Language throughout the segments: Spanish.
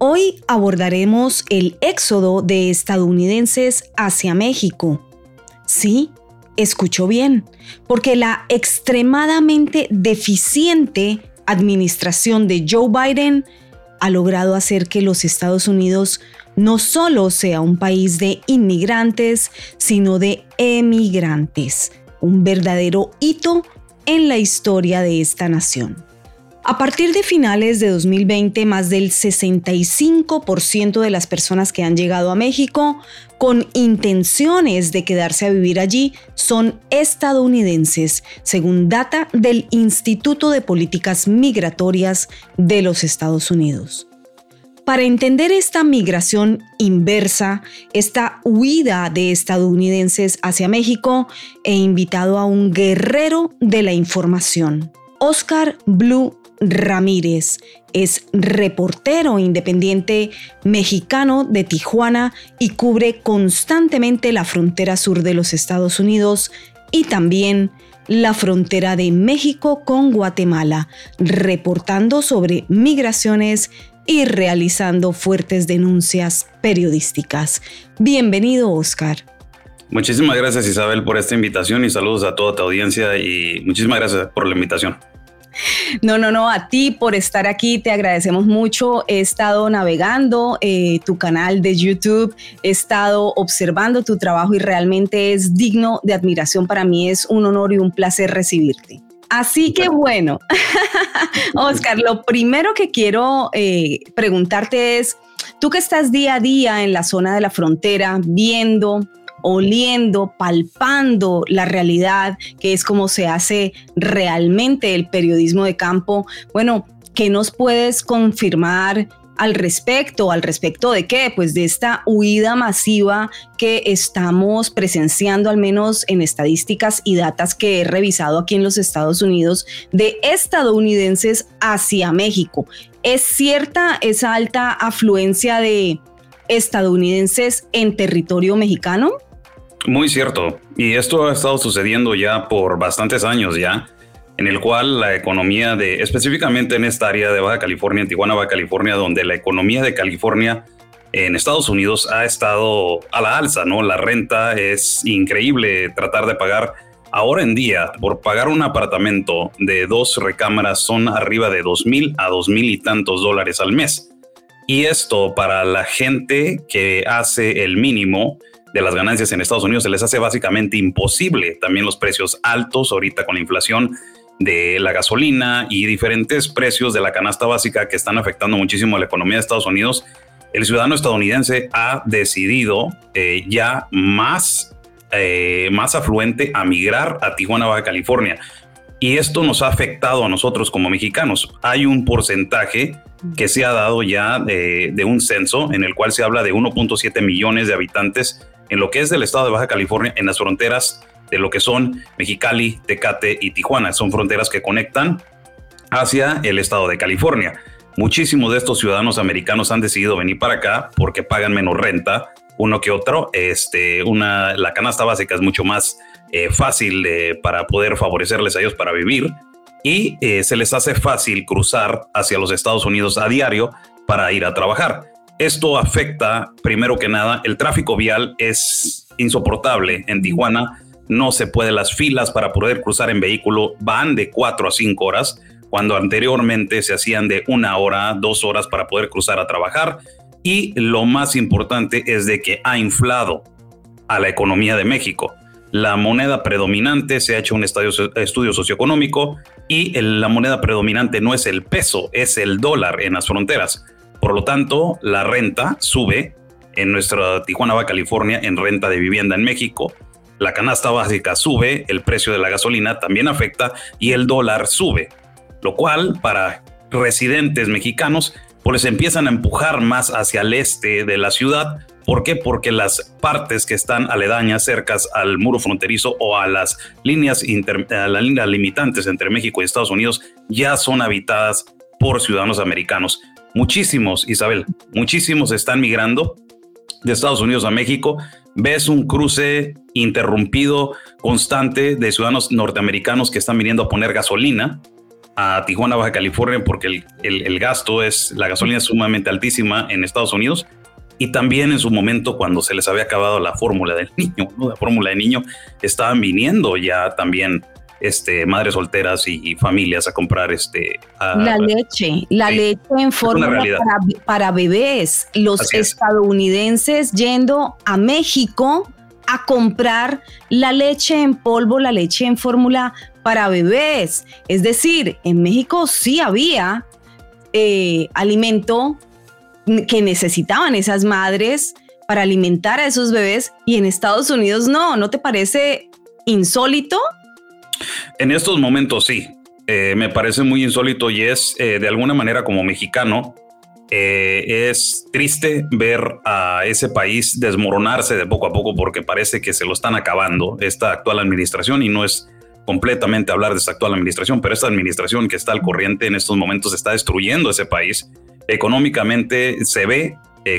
Hoy abordaremos el éxodo de estadounidenses hacia México. Sí, escuchó bien, porque la extremadamente deficiente administración de Joe Biden ha logrado hacer que los Estados Unidos no solo sea un país de inmigrantes, sino de emigrantes, un verdadero hito en la historia de esta nación. A partir de finales de 2020, más del 65% de las personas que han llegado a México con intenciones de quedarse a vivir allí son estadounidenses, según data del Instituto de Políticas Migratorias de los Estados Unidos. Para entender esta migración inversa, esta huida de estadounidenses hacia México, he invitado a un guerrero de la información, Oscar Blue Ramírez. Es reportero independiente mexicano de Tijuana y cubre constantemente la frontera sur de los Estados Unidos y también la frontera de México con Guatemala, reportando sobre migraciones y realizando fuertes denuncias periodísticas. Bienvenido, Oscar. Muchísimas gracias Isabel por esta invitación y saludos a toda tu audiencia y muchísimas gracias por la invitación. No, no, no, a ti por estar aquí, te agradecemos mucho. He estado navegando eh, tu canal de YouTube, he estado observando tu trabajo y realmente es digno de admiración. Para mí es un honor y un placer recibirte. Así que bueno, Oscar, lo primero que quiero eh, preguntarte es, tú que estás día a día en la zona de la frontera, viendo, oliendo, palpando la realidad, que es como se hace realmente el periodismo de campo. Bueno, ¿qué nos puedes confirmar al respecto, al respecto de qué? Pues de esta huida masiva que estamos presenciando, al menos en estadísticas y datas que he revisado aquí en los Estados Unidos, de estadounidenses hacia México. ¿Es cierta esa alta afluencia de estadounidenses en territorio mexicano? Muy cierto. Y esto ha estado sucediendo ya por bastantes años ya, en el cual la economía de, específicamente en esta área de Baja California, en Tijuana, Baja California, donde la economía de California en Estados Unidos ha estado a la alza, ¿no? La renta es increíble tratar de pagar. Ahora en día, por pagar un apartamento de dos recámaras son arriba de dos mil a dos mil y tantos dólares al mes. Y esto para la gente que hace el mínimo, de las ganancias en Estados Unidos se les hace básicamente imposible. También los precios altos ahorita con la inflación de la gasolina y diferentes precios de la canasta básica que están afectando muchísimo a la economía de Estados Unidos. El ciudadano estadounidense ha decidido eh, ya más, eh, más afluente a migrar a Tijuana, Baja California. Y esto nos ha afectado a nosotros como mexicanos. Hay un porcentaje que se ha dado ya de, de un censo en el cual se habla de 1.7 millones de habitantes en lo que es del estado de Baja California, en las fronteras de lo que son Mexicali, Tecate y Tijuana. Son fronteras que conectan hacia el estado de California. Muchísimos de estos ciudadanos americanos han decidido venir para acá porque pagan menos renta, uno que otro. Este, una, la canasta básica es mucho más eh, fácil para poder favorecerles a ellos para vivir y eh, se les hace fácil cruzar hacia los Estados Unidos a diario para ir a trabajar. Esto afecta, primero que nada, el tráfico vial es insoportable en Tijuana. No se puede, las filas para poder cruzar en vehículo van de cuatro a cinco horas, cuando anteriormente se hacían de una hora, dos horas para poder cruzar a trabajar. Y lo más importante es de que ha inflado a la economía de México. La moneda predominante se ha hecho un estudio socioeconómico y la moneda predominante no es el peso, es el dólar en las fronteras. Por lo tanto, la renta sube en nuestra Tijuana, Baja California, en renta de vivienda en México. La canasta básica sube, el precio de la gasolina también afecta y el dólar sube. Lo cual, para residentes mexicanos, pues empiezan a empujar más hacia el este de la ciudad ¿Por qué? Porque las partes que están aledañas, cercas al muro fronterizo o a las líneas, a las líneas limitantes entre México y Estados Unidos ya son habitadas por ciudadanos americanos. Muchísimos, Isabel, muchísimos están migrando de Estados Unidos a México. Ves un cruce interrumpido, constante de ciudadanos norteamericanos que están viniendo a poner gasolina a Tijuana, Baja California, porque el, gasto es, la gasolina sumamente altísima en Estados Unidos. Y también en su momento, cuando se les había acabado la fórmula del niño, la fórmula de niño, estaban viniendo ya también este, madres solteras y, familias a comprar este, la leche, la leche en forma para, bebés. Los estadounidenses yendo a México a comprar la leche en polvo, la leche en fórmula para bebés. Es decir, en México sí había eh, alimento que necesitaban esas madres para alimentar a esos bebés y en Estados Unidos no. ¿No te parece insólito? En estos momentos sí. Eh, me parece muy insólito y es eh, de alguna manera como mexicano. Eh, es triste ver a ese país desmoronarse de poco a poco porque parece que se lo están acabando esta actual administración y no es completamente hablar de esta actual administración, pero esta administración que está al corriente en estos momentos está destruyendo ese país. Económicamente se ve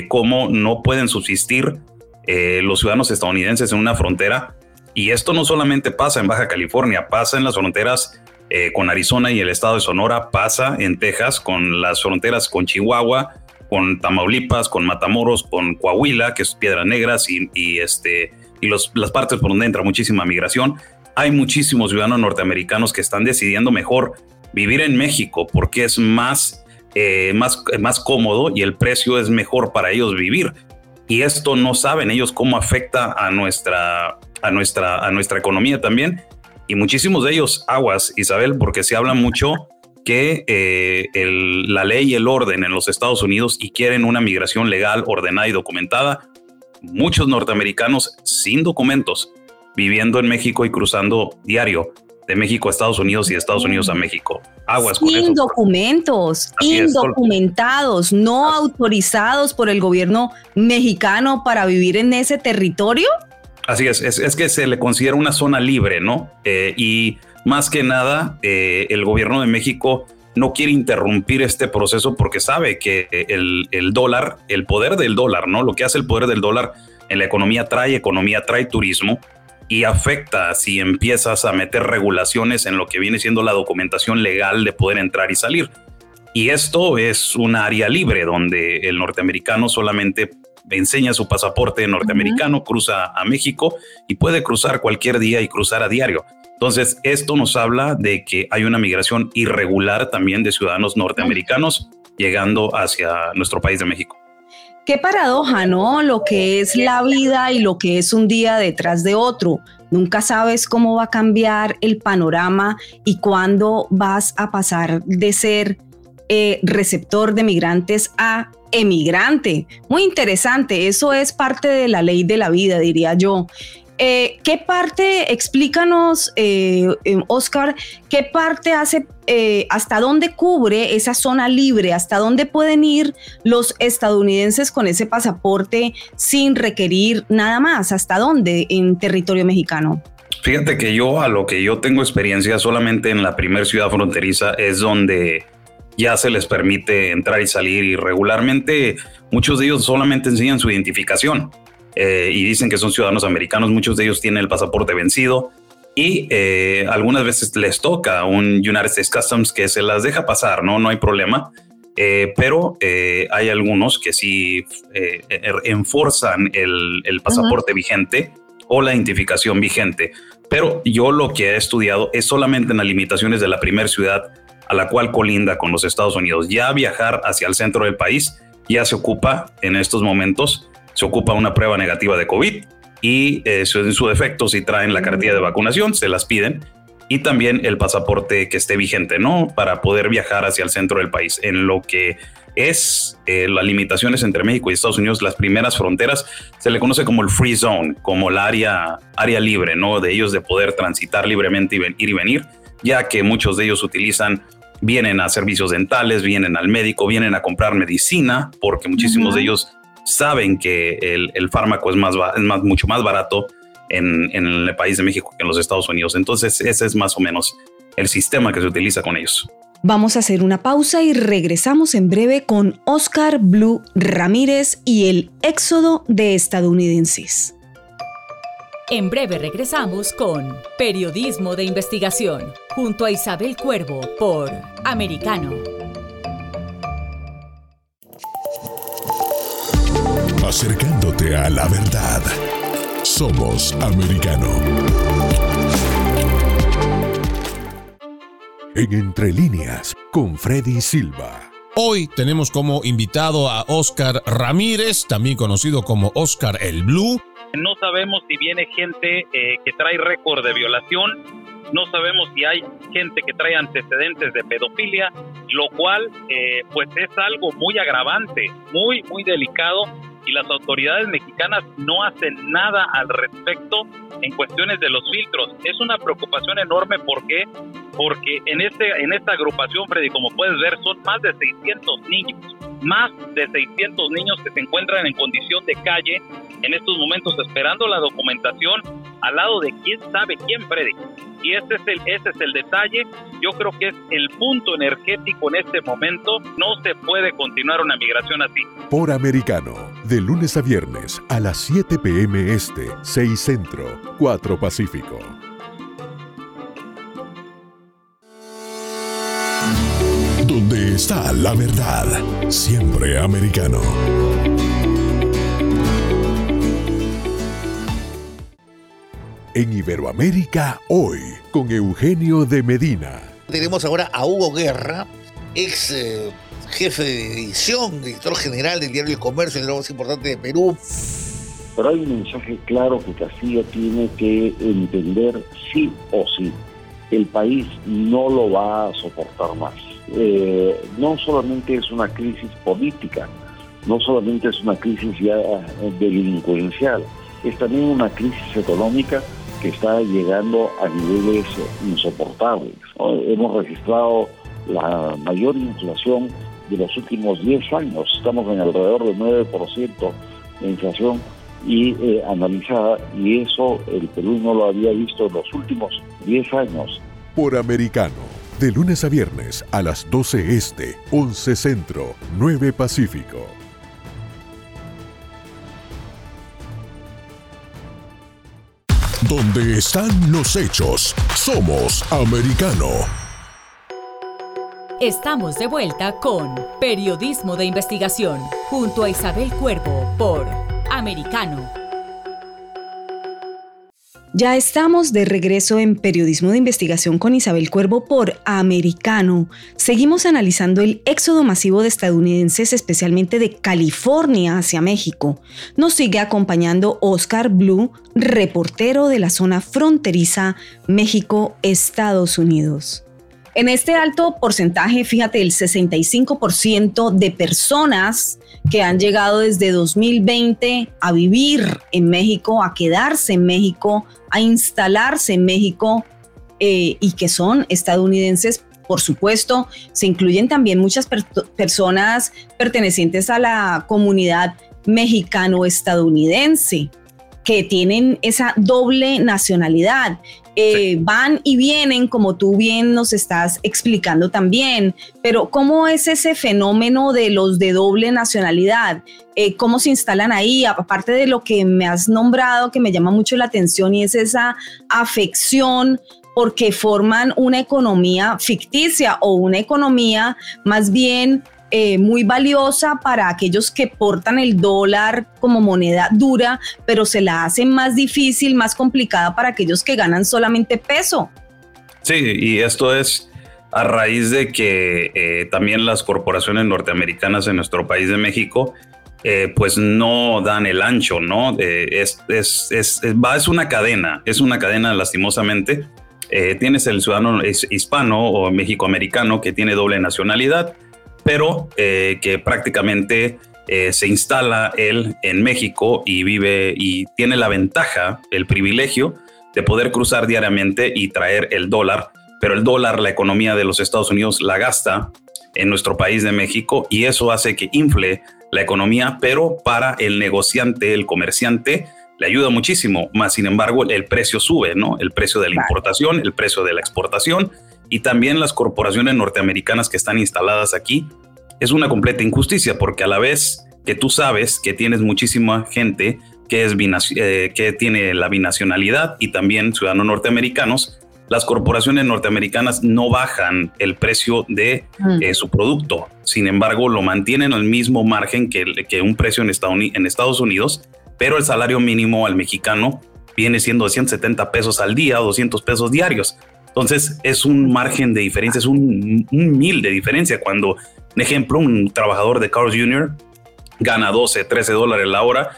cómo no pueden subsistir los ciudadanos estadounidenses en una frontera y esto no solamente pasa en Baja California, pasa en las fronteras eh, con Arizona y el estado de Sonora, pasa en Texas con las fronteras con Chihuahua, con Tamaulipas, con Matamoros, con Coahuila, que es Piedras Negras y, este, y las partes por donde entra muchísima migración. Hay muchísimos ciudadanos norteamericanos que están decidiendo mejor vivir en México porque es más, eh, más, más cómodo y el precio es mejor para ellos vivir. Y esto no saben ellos cómo afecta a nuestra a nuestra, a nuestra economía también. Y muchísimos de ellos aguas, Isabel, porque se habla mucho que eh, la ley y el orden en los Estados Unidos y quieren una migración legal, ordenada y documentada. Muchos norteamericanos sin documentos viviendo en México y cruzando diario de México a Estados Unidos y de Estados Unidos a México. Aguas Sin documentos, indocumentados, no autorizados por el gobierno mexicano para vivir en ese territorio. Así es, es, que se le considera una zona libre, ¿no? Eh, y más que nada, eh, el gobierno de México no quiere interrumpir este proceso porque sabe que el, el, dólar, el poder del dólar, ¿no? Lo que hace el poder del dólar en la economía trae economía, trae turismo y afecta si empiezas a meter regulaciones en lo que viene siendo la documentación legal de poder entrar y salir. Y esto es un área libre donde el norteamericano solamente enseña su pasaporte norteamericano, cruza a México y puede cruzar cualquier día y cruzar a diario. Entonces, esto nos habla de que hay una migración irregular también de ciudadanos norteamericanos llegando hacia nuestro país de México. Qué paradoja, ¿no? Lo que es la vida y lo que es un día detrás de otro. Nunca sabes cómo va a cambiar el panorama y cuándo vas a pasar de ser eh, receptor de migrantes a emigrante. Muy interesante, eso es parte de la ley de la vida, diría yo. Eh, ¿Qué parte, explícanos, eh, Oscar, qué parte hace, hasta dónde cubre esa zona libre, hasta dónde pueden ir los estadounidenses con ese pasaporte sin requerir nada más, hasta dónde en territorio mexicano? Fíjate que yo, a lo que yo tengo experiencia solamente en la primera ciudad fronteriza, es donde ya se les permite entrar y salir y regularmente muchos de ellos solamente enseñan su identificación eh, y dicen que son ciudadanos americanos, muchos de ellos tienen el pasaporte vencido y eh, algunas veces les toca un United States Customs que se las deja pasar, no, no hay problema. Eh, pero hay algunos que sí er, enforzan el, el pasaporte vigente o la identificación vigente. Pero yo lo que he estudiado es solamente en las limitaciones de la primera ciudad a la cual colinda con los Estados Unidos. Ya viajar hacia el centro del país ya se ocupa en estos momentos, se ocupa una prueba negativa de COVID y eh, en su defecto si traen la cartilla de vacunación, se las piden y también el pasaporte que esté vigente, ¿no? Para poder viajar hacia el centro del país. En lo que es eh, las limitaciones entre México y Estados Unidos, las primeras fronteras, se le conoce como el free zone, como la área, área libre, ¿no? De ellos de poder transitar libremente y ir y venir, ya que muchos de ellos utilizan vienen a servicios dentales, vienen al médico, vienen a comprar medicina, porque muchísimos de ellos saben que el, fármaco es, más, es más, mucho más barato en, en, el país de México que en los Estados Unidos. Entonces, ese es más o menos el sistema que se utiliza con ellos. Vamos a hacer una pausa y regresamos en breve con Oscar Blue Ramírez y el éxodo de estadounidenses. En breve regresamos con Periodismo de Investigación, junto a Isabel Cuervo por Americano. Acercándote a la verdad. Somos Americano. En Entre líneas, con Freddy Silva. Hoy tenemos como invitado a Oscar Ramírez, también conocido como Oscar el Blue no sabemos si viene gente eh, que trae récord de violación, no sabemos si hay gente que trae antecedentes de pedofilia, lo cual eh, pues es algo muy agravante, muy, muy delicado y las autoridades mexicanas no hacen nada al respecto en cuestiones de los filtros. Es una preocupación enorme porque porque en este en esta agrupación Freddy como puedes ver son más de 600 niños más de 600 niños que se encuentran en condición de calle en estos momentos esperando la documentación al lado de quién sabe quién, Freddy. Y ese es el, ese es el detalle. Yo creo que es el punto energético en este momento. No se puede continuar una migración así. Por Americano, de lunes a viernes a las 7 p.m. Este, 6 Centro, 4 Pacífico. Donde está la verdad, siempre americano. En Iberoamérica hoy, con Eugenio de Medina. Tenemos ahora a Hugo Guerra, ex eh, jefe de edición, director general del diario El Comercio, el más importante de Perú. Pero hay un mensaje claro que Castilla tiene que entender sí o sí. El país no lo va a soportar más eh, no solamente es una crisis política, no solamente es una crisis ya delincuencial, es también una crisis económica que está llegando a niveles insoportables. Hemos registrado la mayor inflación de los últimos 10 años, estamos en alrededor del 9% de inflación y eh, analizada y eso el Perú no lo había visto en los últimos 10 años. Por americano de lunes a viernes a las 12 Este, 11 Centro, 9 Pacífico. Donde están los hechos, somos americano. Estamos de vuelta con Periodismo de Investigación, junto a Isabel Cuervo por Americano. Ya estamos de regreso en Periodismo de Investigación con Isabel Cuervo por Americano. Seguimos analizando el éxodo masivo de estadounidenses, especialmente de California hacia México. Nos sigue acompañando Oscar Blue, reportero de la zona fronteriza México-Estados Unidos. En este alto porcentaje, fíjate, el 65% de personas que han llegado desde 2020 a vivir en México, a quedarse en México, a instalarse en México eh, y que son estadounidenses. Por supuesto, se incluyen también muchas personas pertenecientes a la comunidad mexicano-estadounidense que tienen esa doble nacionalidad. Eh, van y vienen, como tú bien nos estás explicando también, pero ¿cómo es ese fenómeno de los de doble nacionalidad? Eh, ¿Cómo se instalan ahí? Aparte de lo que me has nombrado, que me llama mucho la atención, y es esa afección porque forman una economía ficticia o una economía más bien eh, muy valiosa para aquellos que portan el dólar como moneda dura, pero se la hacen más difícil, más complicada para aquellos que ganan solamente peso. Sí, y esto es a raíz de que eh, también las corporaciones norteamericanas en nuestro país de México eh, pues no dan el ancho, ¿no? es, es, es, es, una cadena, es una cadena lastimosamente. tienes el ciudadano hispano o México-americano que tiene doble nacionalidad, pero eh, que prácticamente eh, se instala él en México y vive y tiene la ventaja, el privilegio de poder cruzar diariamente y traer el dólar, pero el dólar, la economía de los Estados Unidos la gasta en nuestro país de México y eso hace que infle la economía, pero para el negociante, el comerciante, le ayuda muchísimo, más sin embargo el precio sube, ¿no? El precio de la importación, el precio de la exportación y también las corporaciones norteamericanas que están instaladas aquí. Es una completa injusticia porque a la vez que tú sabes que tienes muchísima gente que, es eh, que tiene la binacionalidad y también ciudadanos norteamericanos, las corporaciones norteamericanas no bajan el precio de mm. eh, su producto. Sin embargo, lo mantienen al mismo margen que, que un precio en Estados Unidos, pero el salario mínimo al mexicano viene siendo de 170 pesos al día o 200 pesos diarios. Entonces es un margen de diferencia, es un, un mil de diferencia. Cuando, un ejemplo, un trabajador de Carl's Jr. gana 12, 13 dólares la hora,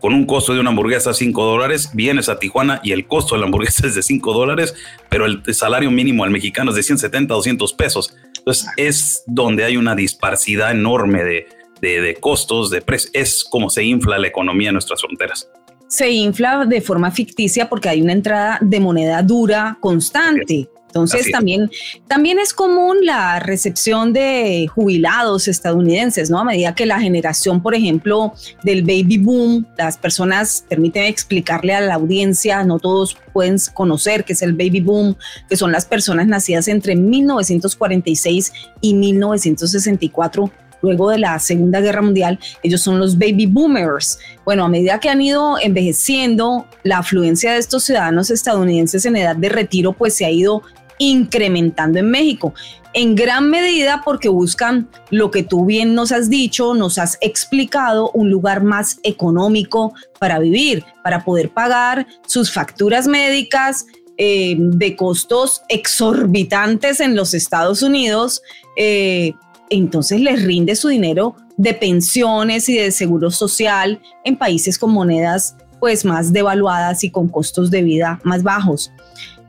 con un costo de una hamburguesa 5 dólares, vienes a Tijuana y el costo de la hamburguesa es de 5 dólares, pero el salario mínimo al mexicano es de 170, 200 pesos. Entonces es donde hay una disparidad enorme de, de, costos, de precios. Es como se infla la economía en nuestras fronteras se infla de forma ficticia porque hay una entrada de moneda dura constante. Entonces también, también es común la recepción de jubilados estadounidenses, ¿no? A medida que la generación, por ejemplo, del baby boom, las personas, permíteme explicarle a la audiencia, no todos pueden conocer qué es el baby boom, que son las personas nacidas entre 1946 y 1964 luego de la Segunda Guerra Mundial, ellos son los baby boomers. Bueno, a medida que han ido envejeciendo, la afluencia de estos ciudadanos estadounidenses en edad de retiro pues se ha ido incrementando en México, en gran medida porque buscan lo que tú bien nos has dicho, nos has explicado, un lugar más económico para vivir, para poder pagar sus facturas médicas eh, de costos exorbitantes en los Estados Unidos. Eh, entonces les rinde su dinero de pensiones y de seguro social en países con monedas pues más devaluadas y con costos de vida más bajos.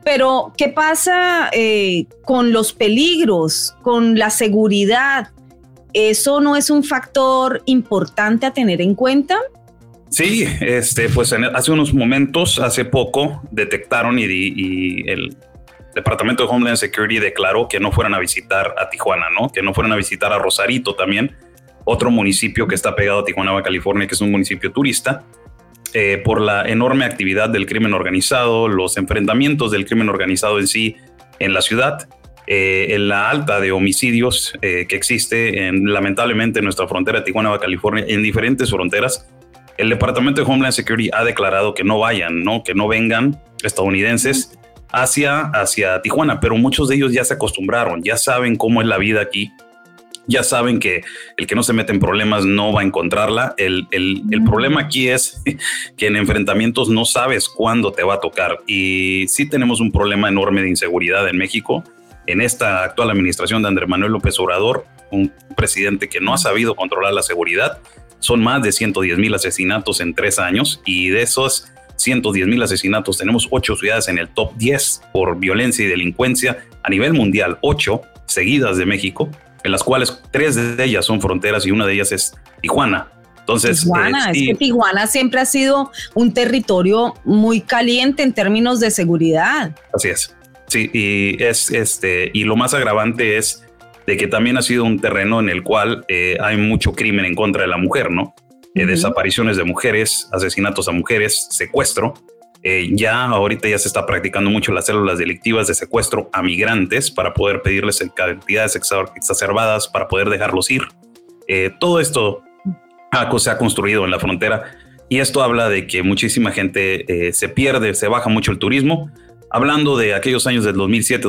Pero, ¿qué pasa eh, con los peligros, con la seguridad? ¿Eso no es un factor importante a tener en cuenta? Sí, este, pues hace unos momentos, hace poco, detectaron y, y, el Departamento de Homeland Security declaró que no fueran a visitar a Tijuana, ¿no? Que no fueran a visitar a Rosarito también, otro municipio que está pegado a Tijuana, California, que es un municipio turista. Eh, por la enorme actividad del crimen organizado, los enfrentamientos del crimen organizado en sí en la ciudad, eh, en la alta de homicidios eh, que existe en, lamentablemente en nuestra frontera Tijuana, California, en diferentes fronteras. El Departamento de Homeland Security ha declarado que no vayan, ¿no? que no vengan estadounidenses hacia, hacia Tijuana, pero muchos de ellos ya se acostumbraron, ya saben cómo es la vida aquí ya saben que el que no se mete en problemas no va a encontrarla. El, problema aquí es que en enfrentamientos no sabes cuándo te va a tocar. Y sí tenemos un problema enorme de inseguridad en México. En esta actual administración de Andrés Manuel López Obrador, un presidente que no ha sabido controlar la seguridad, son más de 110 mil asesinatos en tres años y de esos 110 mil asesinatos tenemos ocho ciudades en el top 10 por violencia y delincuencia a nivel mundial, ocho seguidas de México en las cuales tres de ellas son fronteras y una de ellas es Tijuana. Entonces, Tijuana, eh, es que Tijuana siempre ha sido un territorio muy caliente en términos de seguridad. Así es. Sí, y es este, y lo más agravante es de que también ha sido un terreno en el cual eh, hay mucho crimen en contra de la mujer, ¿no? Eh, desapariciones de mujeres, asesinatos a mujeres, secuestro. Eh, ya ahorita ya se está practicando mucho las células delictivas de secuestro a migrantes para poder pedirles cantidades exacerbadas para poder dejarlos ir. Eh, todo esto se ha construido en la frontera y esto habla de que muchísima gente se pierde, se baja mucho el turismo. Hablando de aquellos años del 2007,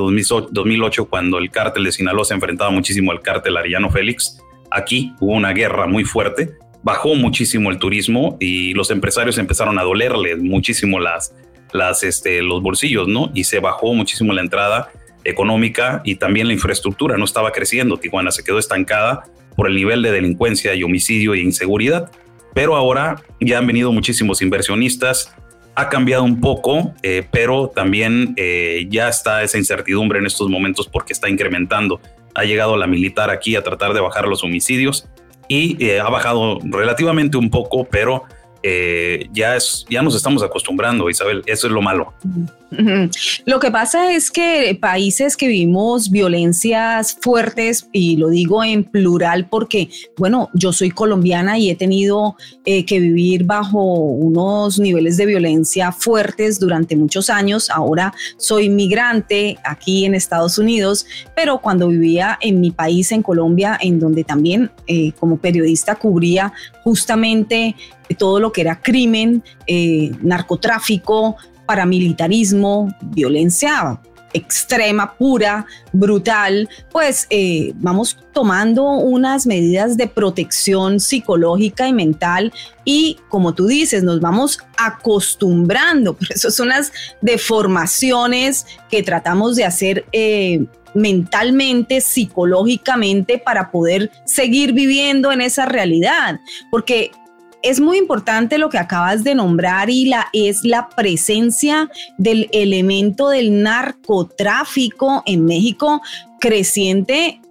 2008, cuando el cártel de Sinaloa se enfrentaba muchísimo al cártel Arellano Félix, aquí hubo una guerra muy fuerte bajó muchísimo el turismo y los empresarios empezaron a dolerles muchísimo las, las, este, los bolsillos, ¿no? Y se bajó muchísimo la entrada económica y también la infraestructura no estaba creciendo. Tijuana se quedó estancada por el nivel de delincuencia y homicidio e inseguridad. Pero ahora ya han venido muchísimos inversionistas, ha cambiado un poco, eh, pero también eh, ya está esa incertidumbre en estos momentos porque está incrementando. Ha llegado la militar aquí a tratar de bajar los homicidios y eh, ha bajado relativamente un poco, pero eh, ya, ya nos estamos acostumbrando, Isabel, eso es lo malo. Lo que pasa es que países que vivimos violencias fuertes, y lo digo en plural porque, bueno, yo soy colombiana y he tenido eh, que vivir bajo unos niveles de violencia fuertes durante muchos años. Ahora soy migrante aquí en Estados Unidos, pero cuando vivía en mi país, en Colombia, en donde también eh, como periodista cubría justamente todo lo que era crimen, eh, narcotráfico, paramilitarismo, violencia extrema, pura, brutal, pues eh, vamos tomando unas medidas de protección psicológica y mental y como tú dices, nos vamos acostumbrando, por eso son las deformaciones que tratamos de hacer eh, mentalmente, psicológicamente, para poder seguir viviendo en esa realidad, porque es muy importante lo que acabas de nombrar y la, es la presencia del elemento del narcotráfico en México creciente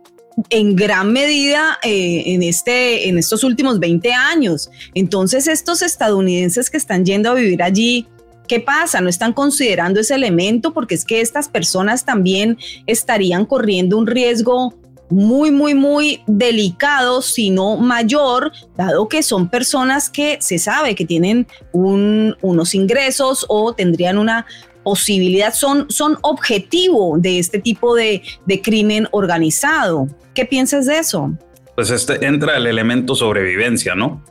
en gran medida eh, en, este, en estos últimos 20 años. Entonces estos estadounidenses que están yendo a vivir allí, ¿Qué pasa? No están considerando ese elemento porque es que estas personas también estarían corriendo un riesgo muy, muy, muy delicado, sino mayor, dado que son personas que se sabe que tienen unos ingresos o tendrían una posibilidad, son, son objetivo de este tipo de, crimen organizado. ¿Qué piensas de eso? Pues este entra el elemento sobrevivencia, ¿no?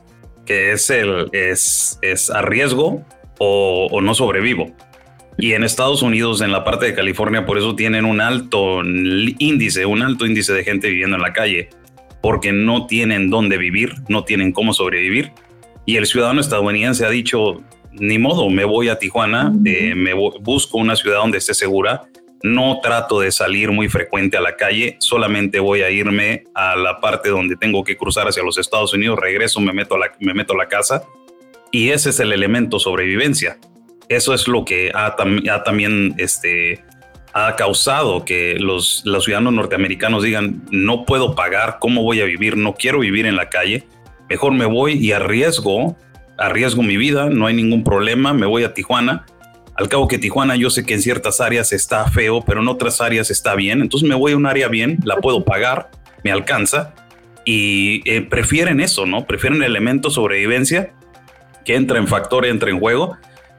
Que es el es, es a riesgo o, o no sobrevivo. Y en Estados Unidos, en la parte de California, por eso tienen un alto índice, un alto índice de gente viviendo en la calle, porque no tienen dónde vivir, no tienen cómo sobrevivir. Y el ciudadano estadounidense ha dicho, ni modo, me voy a Tijuana, eh, me busco una ciudad donde esté segura, no trato de salir muy frecuente a la calle, solamente voy a irme a la parte donde tengo que cruzar hacia los Estados Unidos, regreso, me meto a la, me meto a la casa. Y ese es el elemento sobrevivencia eso es lo que ha, también este, ha causado que los, los, ciudadanos norteamericanos digan, no puedo pagar, ¿cómo voy a vivir? No quiero vivir en la calle, mejor me voy y arriesgo, arriesgo mi vida, no hay ningún problema, me voy a Tijuana. Al cabo que Tijuana yo sé que en ciertas áreas está feo, pero en otras áreas está bien, entonces me voy a un área bien, la puedo pagar, me alcanza y eh, prefieren eso, ¿no? Prefieren el elemento sobrevivencia que entra en factor, entra en juego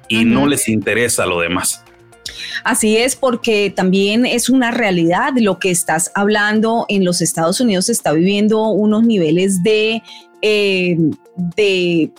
y no les interesa lo demás. Así es, porque también es una realidad lo que estás hablando. En los Estados Unidos se está viviendo unos niveles de, eh, de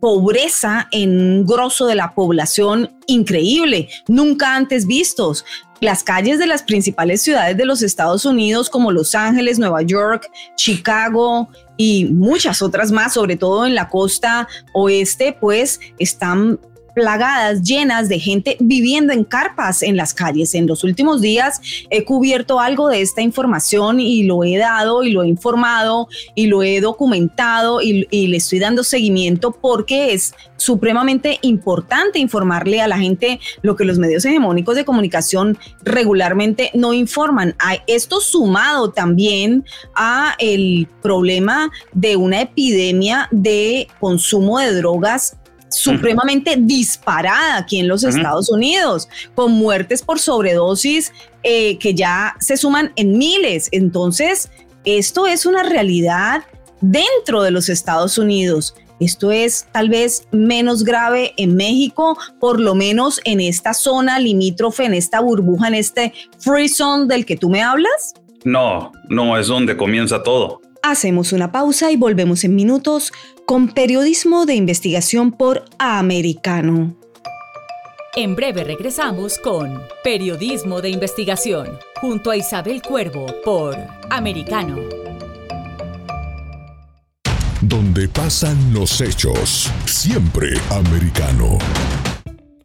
pobreza en un grosso de la población increíble, nunca antes vistos. Las calles de las principales ciudades de los Estados Unidos, como Los Ángeles, Nueva York, Chicago y muchas otras más, sobre todo en la costa oeste, pues están plagadas, llenas de gente viviendo en carpas en las calles. En los últimos días he cubierto algo de esta información y lo he dado y lo he informado y lo he documentado y, le estoy dando seguimiento porque es supremamente importante informarle a la gente lo que los medios hegemónicos de comunicación regularmente no informan. Esto sumado también a el problema de una epidemia de consumo de drogas supremamente disparada aquí en los Estados Unidos, con muertes por sobredosis eh, que ya se suman en miles. Entonces, esto es una realidad dentro de los Estados Unidos. Esto es tal vez menos grave en México, por lo menos en esta zona limítrofe, en esta burbuja, en este free zone del que tú me hablas. No, no es donde comienza todo. Hacemos una pausa y volvemos en minutos con periodismo de investigación por Americano. En breve regresamos con Periodismo de Investigación junto a Isabel Cuervo por Americano. Donde pasan los hechos, siempre americano.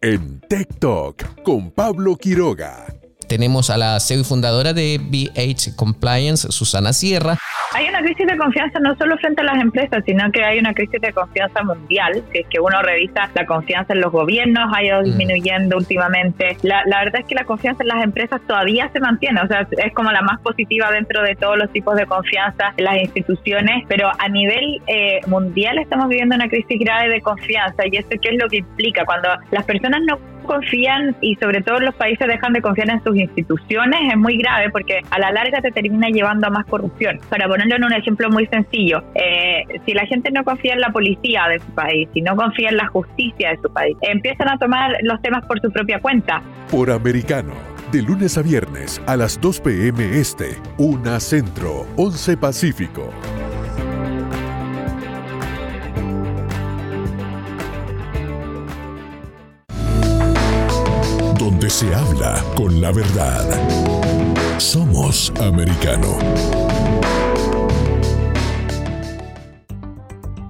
En Talk con Pablo Quiroga Tenemos a la CEO y fundadora de BH Compliance, Susana Sierra. Hay una crisis de confianza no solo frente a las empresas, sino que hay una crisis de confianza mundial. Si es que uno revisa la confianza en los gobiernos, ha ido mm. disminuyendo últimamente. La, verdad es que la confianza en las empresas todavía se mantiene, o sea, es como la más positiva dentro de todos los tipos de confianza en las instituciones, pero a nivel eh, mundial estamos viviendo una crisis grave de confianza y esto qué es lo que implica cuando las personas no confían y sobre todo los países dejan de confiar en sus instituciones es muy grave porque a la larga te termina llevando a más corrupción. Para ponerlo en un ejemplo muy sencillo, eh, si la gente no confía en la policía de su país, si no confía en la justicia de su país, empiezan a tomar los temas por su propia cuenta. Por americano. De lunes a viernes a las 2 p.m. Este, 1 Centro, 11 Pacífico. Donde se habla con la verdad. Somos americano.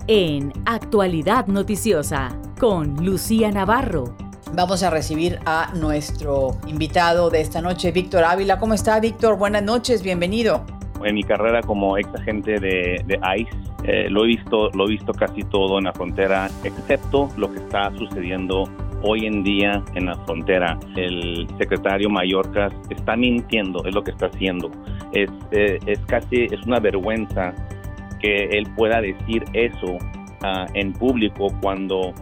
En Actualidad Noticiosa, con Lucía Navarro. Vamos a recibir a nuestro invitado de esta noche, Víctor Ávila. ¿Cómo está, Víctor? Buenas noches, bienvenido. En mi carrera como ex agente de, ICE, eh, lo, he visto, lo he visto casi todo en la frontera, excepto lo que está sucediendo hoy en día en la frontera. El secretario Mallorca está mintiendo, es lo que está haciendo. Es, eh, es casi, es una vergüenza que él pueda decir eso ah, en público cuando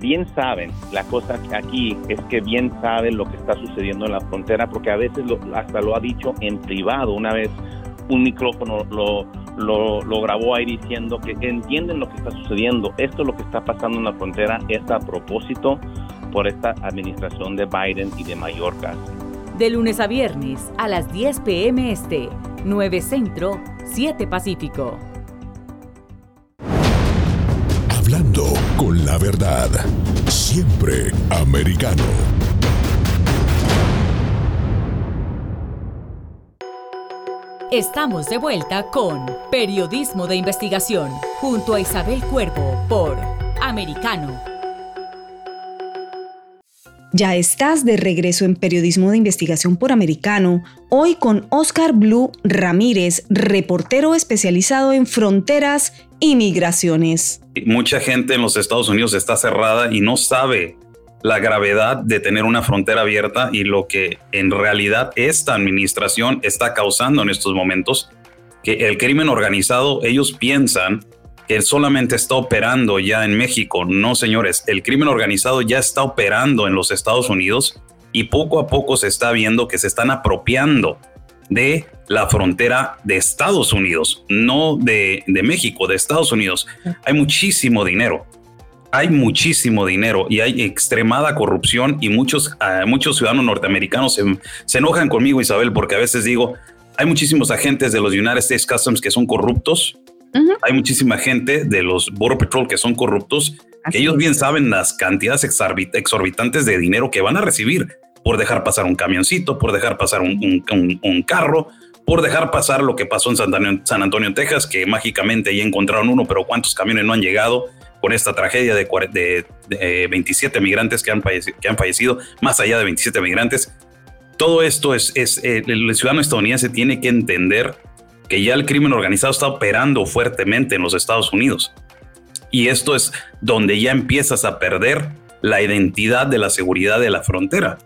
bien saben, la cosa aquí es que bien saben lo que está sucediendo en la frontera, porque a veces hasta lo ha dicho en privado. Una vez un micrófono lo, lo, lo, grabó ahí diciendo que entienden lo que está sucediendo. Esto lo que está pasando en la frontera es a propósito por esta administración de Biden y de Mallorca. De lunes a viernes a las 10 pm este, 9 Centro, 7 Pacífico. Hablando con la verdad, siempre americano. Estamos de vuelta con Periodismo de Investigación junto a Isabel Cuervo por Americano ya estás de regreso en Periodismo de Investigación por Americano, hoy con Oscar Blue Ramírez, reportero especializado en fronteras y migraciones. Mucha gente en los Estados Unidos está cerrada y no sabe la gravedad de tener una frontera abierta y lo que en realidad esta administración está causando en estos momentos, que el crimen organizado, ellos piensan que solamente está operando ya en México. No, señores, el crimen organizado ya está operando en los Estados Unidos y poco a poco se está viendo que se están apropiando de la frontera de Estados Unidos, no de, México, de Estados Unidos. Hay muchísimo dinero, hay muchísimo dinero y hay extremada corrupción y muchos, ah, muchos ciudadanos norteamericanos se, se enojan conmigo, Isabel, porque a veces digo, hay muchísimos agentes de los United States Customs que son corruptos. Hay muchísima gente de los Border Patrol que son corruptos, que ellos bien saben las cantidades exorbitantes de dinero que van a recibir por dejar pasar un camioncito, por dejar pasar un, carro, por dejar pasar lo que pasó en San Antonio, Texas, que mágicamente ya encontraron uno, pero cuántos camiones no han llegado con esta tragedia de, 27 migrantes que han, que han fallecido, más allá de 27 migrantes. Todo esto es, es eh, el ciudadano estadounidense tiene que entender que ya el crimen organizado está operando fuertemente en los Estados Unidos. Y esto es donde ya empiezas a perder la identidad de la seguridad de la frontera,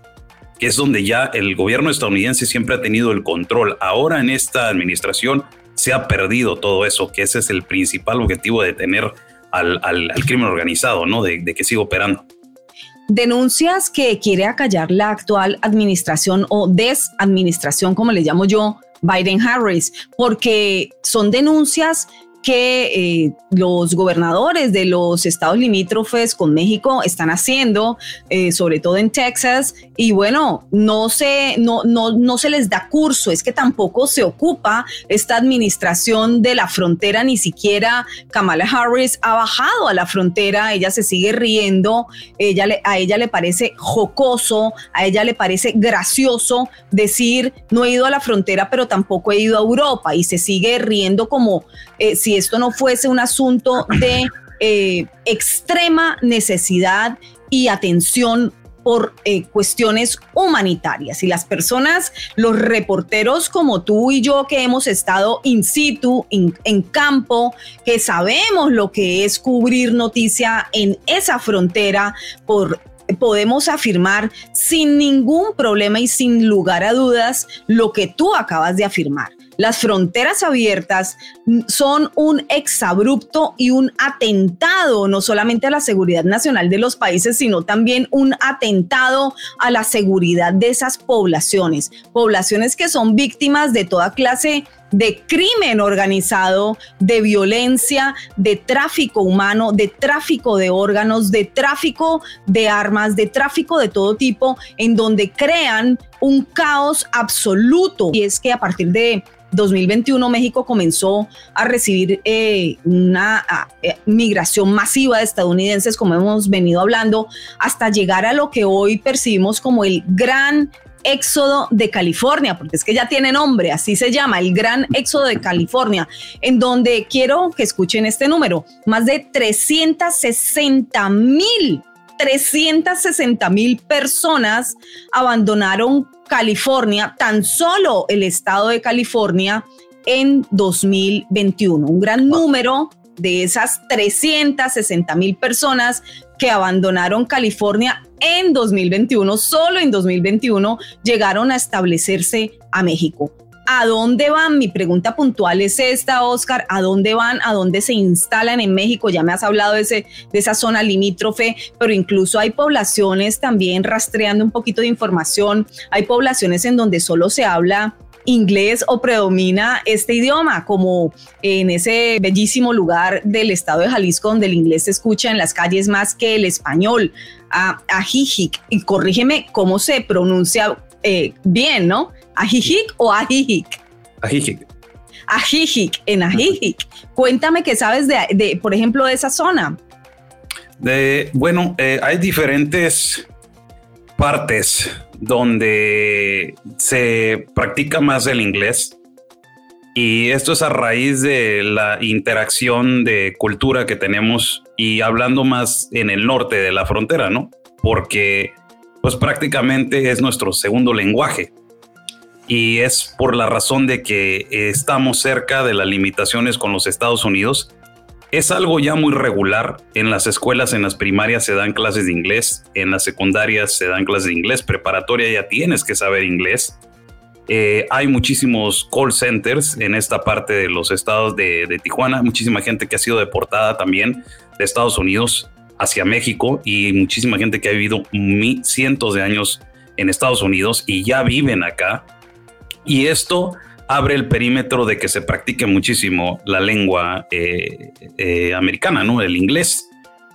que es donde ya el gobierno estadounidense siempre ha tenido el control. Ahora en esta administración se ha perdido todo eso, que ese es el principal objetivo de tener al, crimen organizado, ¿no? De, de que siga operando. Denuncias que quiere acallar la actual administración o desadministración, como le llamo yo, Biden Harris, porque son denuncias que eh, los gobernadores de los estados limítrofes con México están haciendo, eh, sobre todo en Texas, y bueno, no se, no, no, no se les da curso, es que tampoco se ocupa esta administración de la frontera, ni siquiera Kamala Harris ha bajado a la frontera, ella se sigue riendo, ella a ella le parece jocoso, a ella le parece gracioso decir, no he ido a la frontera, pero tampoco he ido a Europa, y se sigue riendo como eh, si esto no fuese un asunto de eh, extrema necesidad y atención por eh, cuestiones humanitarias. Y las personas, los reporteros como tú y yo que hemos estado in situ, en campo, que sabemos lo que es cubrir noticia en esa frontera por podemos afirmar sin ningún problema y sin lugar a dudas lo que tú acabas de afirmar. Las fronteras abiertas son un exabrupto y un atentado no solamente a la seguridad nacional de los países, sino también un atentado a la seguridad de esas poblaciones, poblaciones que son víctimas de toda clase de crimen organizado, de violencia, de tráfico humano, de tráfico de órganos, de tráfico de armas, de tráfico de todo tipo, en donde crean un caos absoluto. Y es que a partir de 2021 México comenzó a recibir eh, una eh, migración masiva de estadounidenses, como hemos venido hablando, hasta llegar a lo que hoy percibimos como el gran éxodo de California, porque es que ya tiene nombre, así se llama, el gran éxodo de California, en donde quiero que escuchen este número, más de 360 mil 360 mil personas abandonaron California, tan solo el estado de California en 2021. Un gran número de esas 360 mil personas que abandonaron California en 2021, solo en 2021, llegaron a establecerse a México. ¿A dónde van? Mi pregunta puntual es esta, Oscar. ¿A dónde van? ¿A dónde se instalan en México? Ya me has hablado de, ese, de esa zona limítrofe, pero incluso hay poblaciones también rastreando un poquito de información. Hay poblaciones en donde solo se habla inglés o predomina este idioma, como en ese bellísimo lugar del estado de Jalisco donde el inglés se escucha en las calles más que el español, a Ajijic. Y corrígeme cómo se pronuncia eh, bien, ¿no? Ajijic o Ajijic. Ajijic. Ajijic, en Ajijic. Cuéntame qué sabes de, por ejemplo, de esa zona. De, bueno, eh, hay diferentes partes donde se practica más el inglés y esto es a raíz de la interacción de cultura que tenemos y hablando más en el norte de la frontera, ¿no? Porque pues prácticamente es nuestro segundo lenguaje y es por la razón de que estamos cerca de las limitaciones con los Estados Unidos. Es algo ya muy regular. En las escuelas, en las primarias se dan clases de inglés, en las secundarias se dan clases de inglés, preparatoria ya tienes que saber inglés. Eh, hay muchísimos call centers en esta parte de los estados de, de, Tijuana, muchísima gente que ha sido deportada también de Estados Unidos hacia México y muchísima gente que ha vivido cientos de años en Estados Unidos y ya viven acá y esto abre el perímetro de que se practique muchísimo la lengua eh, eh, americana, ¿no? El inglés,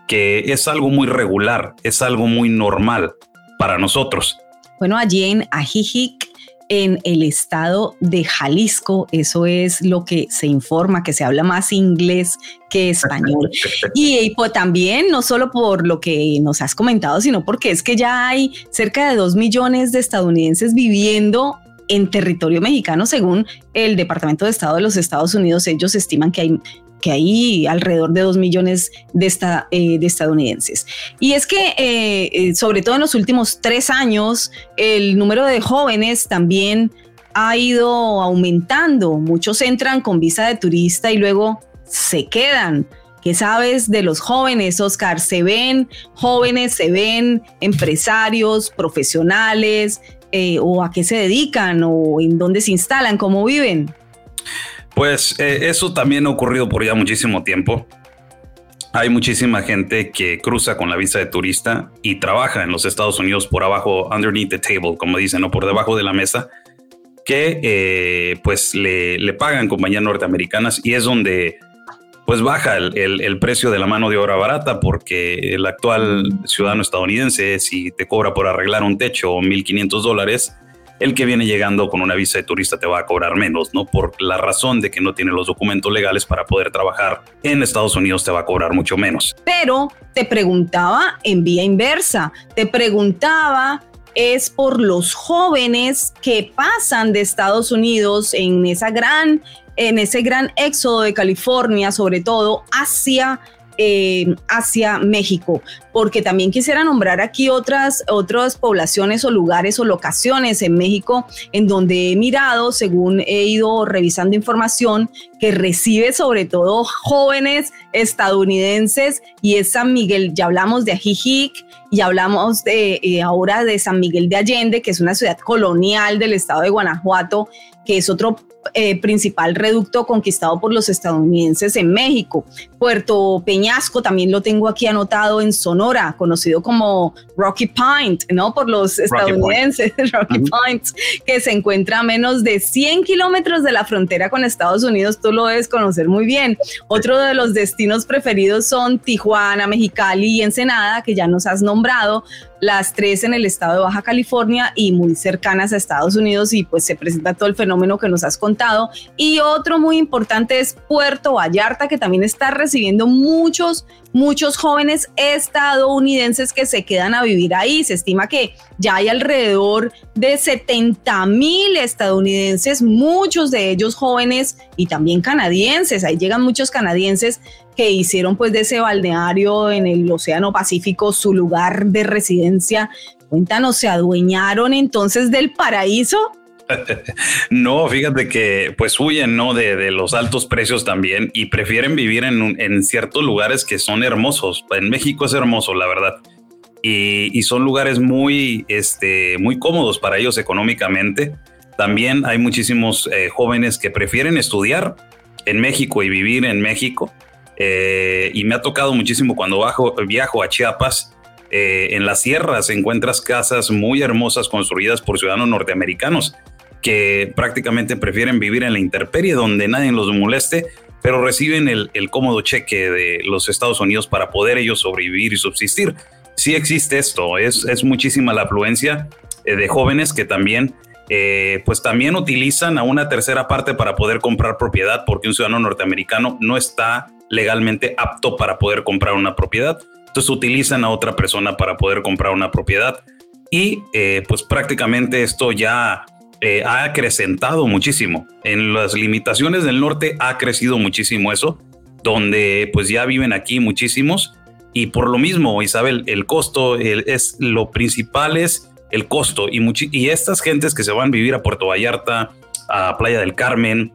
que es algo muy regular, es algo muy normal para nosotros. Bueno, allí en Ajijic, en el estado de Jalisco, eso es lo que se informa, que se habla más inglés que español. y, pues, también, no solo por lo que nos has comentado, sino porque es que ya hay cerca de dos millones de estadounidenses viviendo en territorio mexicano, según el Departamento de Estado de los Estados Unidos. Ellos estiman que hay que hay alrededor de dos millones de, eh, de estadounidenses. Y es que, eh, eh, sobre todo en los últimos tres años, el número de jóvenes también ha ido aumentando. Muchos entran con visa de turista y luego se quedan. ¿Qué sabes de los jóvenes, Oscar? ¿Se ven jóvenes, se ven empresarios, profesionales, eh, o a qué se dedican o en dónde se instalan, cómo viven? Pues eh, eso también ha ocurrido por ya muchísimo tiempo. Hay muchísima gente que cruza con la visa de turista y trabaja en los Estados Unidos por abajo, underneath the table, como dicen, o por debajo de la mesa, que eh, pues le, le, pagan compañías norteamericanas y es donde pues baja el, precio de la mano de obra barata porque el actual ciudadano estadounidense, si te cobra por arreglar un techo 1.500 dólares, el que viene llegando con una visa de turista te va a cobrar menos, ¿no? Por la razón de que no tiene los documentos legales para poder trabajar en Estados Unidos te va a cobrar mucho menos. Pero te preguntaba en vía inversa, te preguntaba es por los jóvenes que pasan de Estados Unidos en esa gran en ese gran éxodo de California, sobre todo hacia eh, hacia México, porque también quisiera nombrar aquí otras, otras poblaciones o lugares o locaciones en México en donde he mirado, según he ido revisando información, que recibe sobre todo jóvenes estadounidenses y es San Miguel, ya hablamos de Ajijic y hablamos de eh, ahora de San Miguel de Allende, que es una ciudad colonial del estado de Guanajuato, que es otro eh, principal reducto conquistado por los estadounidenses en México. Puerto Peñasco también lo tengo aquí anotado en Sonora, conocido como Rocky Point, ¿no? Por los estadounidenses, Rocky Point, que se encuentra a menos de 100 kilómetros de la frontera con Estados Unidos. Tú lo debes conocer muy bien. Otro de los destinos preferidos son Tijuana, Mexicali y Ensenada, que ya nos has nombrado las tres en el estado de Baja California y muy cercanas a Estados Unidos y pues se presenta todo el fenómeno que nos has contado. Y otro muy importante es Puerto Vallarta, que también está recibiendo muchos, muchos jóvenes estadounidenses que se quedan a vivir ahí. Se estima que ya hay alrededor de 70 mil estadounidenses, muchos de ellos jóvenes y también canadienses. Ahí llegan muchos canadienses que hicieron pues de ese balneario en el Océano Pacífico su lugar de residencia. Cuéntanos, ¿se adueñaron entonces del paraíso? No, fíjate que pues huyen ¿no? de, los altos precios también y prefieren vivir en, en, ciertos lugares que son hermosos. En México es hermoso, la verdad. Y, son lugares muy, este, muy cómodos para ellos económicamente. También hay muchísimos eh, jóvenes que prefieren estudiar en México y vivir en México eh, y me ha tocado muchísimo cuando bajo, viajo a Chiapas. Eh, en las sierras encuentras casas muy hermosas construidas por ciudadanos norteamericanos que prácticamente prefieren vivir en la intemperie donde nadie los moleste, pero reciben el, cómodo cheque de los Estados Unidos para poder ellos sobrevivir y subsistir. Sí existe esto, es, es muchísima la afluencia eh, de jóvenes que también pues también utilizan a una tercera parte para poder comprar propiedad porque un ciudadano norteamericano no está legalmente apto para poder comprar una propiedad. Entonces utilizan a otra persona para poder comprar una propiedad y eh, pues prácticamente esto ya eh, ha acrecentado muchísimo. En las limitaciones del norte ha crecido muchísimo eso, donde pues ya viven aquí muchísimos y por lo mismo, Isabel, el costo es lo principal es el costo y, y estas gentes que se van a vivir a Puerto Vallarta, a Playa del Carmen,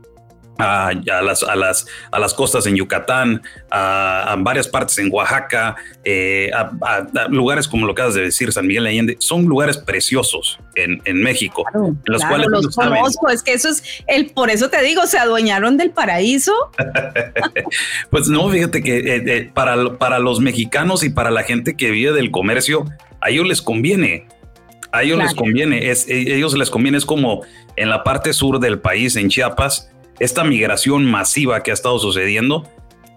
a, las, a, las, a las costas en Yucatán, a, varias partes en Oaxaca, eh, a, lugares como lo que acabas de decir, San Miguel de Allende, son lugares preciosos en, en México. en los cuales los conozco, es que eso es el, por eso te digo, se adueñaron del paraíso. pues no, fíjate que eh, eh, para, para los mexicanos y para la gente que vive del comercio, a ellos les conviene. A ellos les conviene, es, ellos les conviene, es como en la parte sur del país, en Chiapas, esta migración masiva que ha estado sucediendo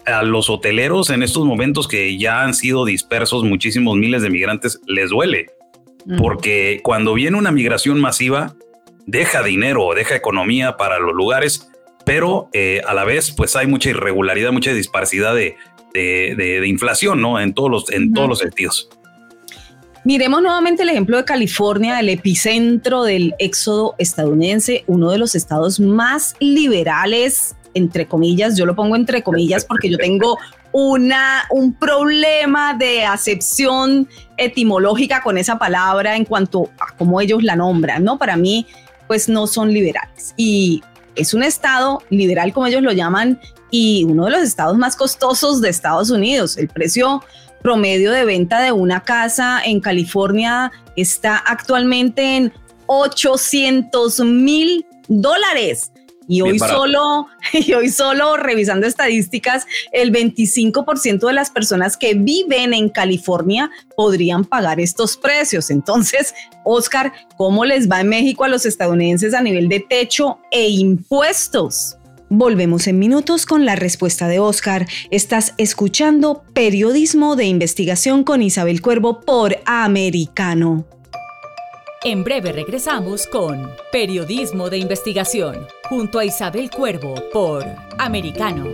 a los hoteleros en estos momentos que ya han sido dispersos muchísimos miles de migrantes les duele porque cuando viene una migración masiva deja dinero, deja economía para los lugares, pero eh, a la vez pues hay mucha irregularidad, mucha disparidad de, de, inflación, ¿no? En todos los, en todos los sentidos. Miremos nuevamente el ejemplo de California, el epicentro del éxodo estadounidense, uno de los estados más liberales, entre comillas, yo lo pongo entre comillas porque yo tengo una, un problema de acepción etimológica con esa palabra en cuanto a cómo ellos la nombran, ¿no? Para mí, pues no son liberales. Y es un estado liberal, como ellos lo llaman, y uno de los estados más costosos de Estados Unidos. El precio promedio de venta de una casa en California está actualmente en 800 mil dólares. Y hoy solo, y hoy solo revisando estadísticas, el 25% de las personas que viven en California podrían pagar estos precios. Entonces, Oscar, ¿cómo les va en México a los estadounidenses a nivel de techo e impuestos? Volvemos en minutos con la respuesta de Oscar. Estás escuchando Periodismo de Investigación con Isabel Cuervo por Americano. En breve regresamos con Periodismo de Investigación junto a Isabel Cuervo por Americano.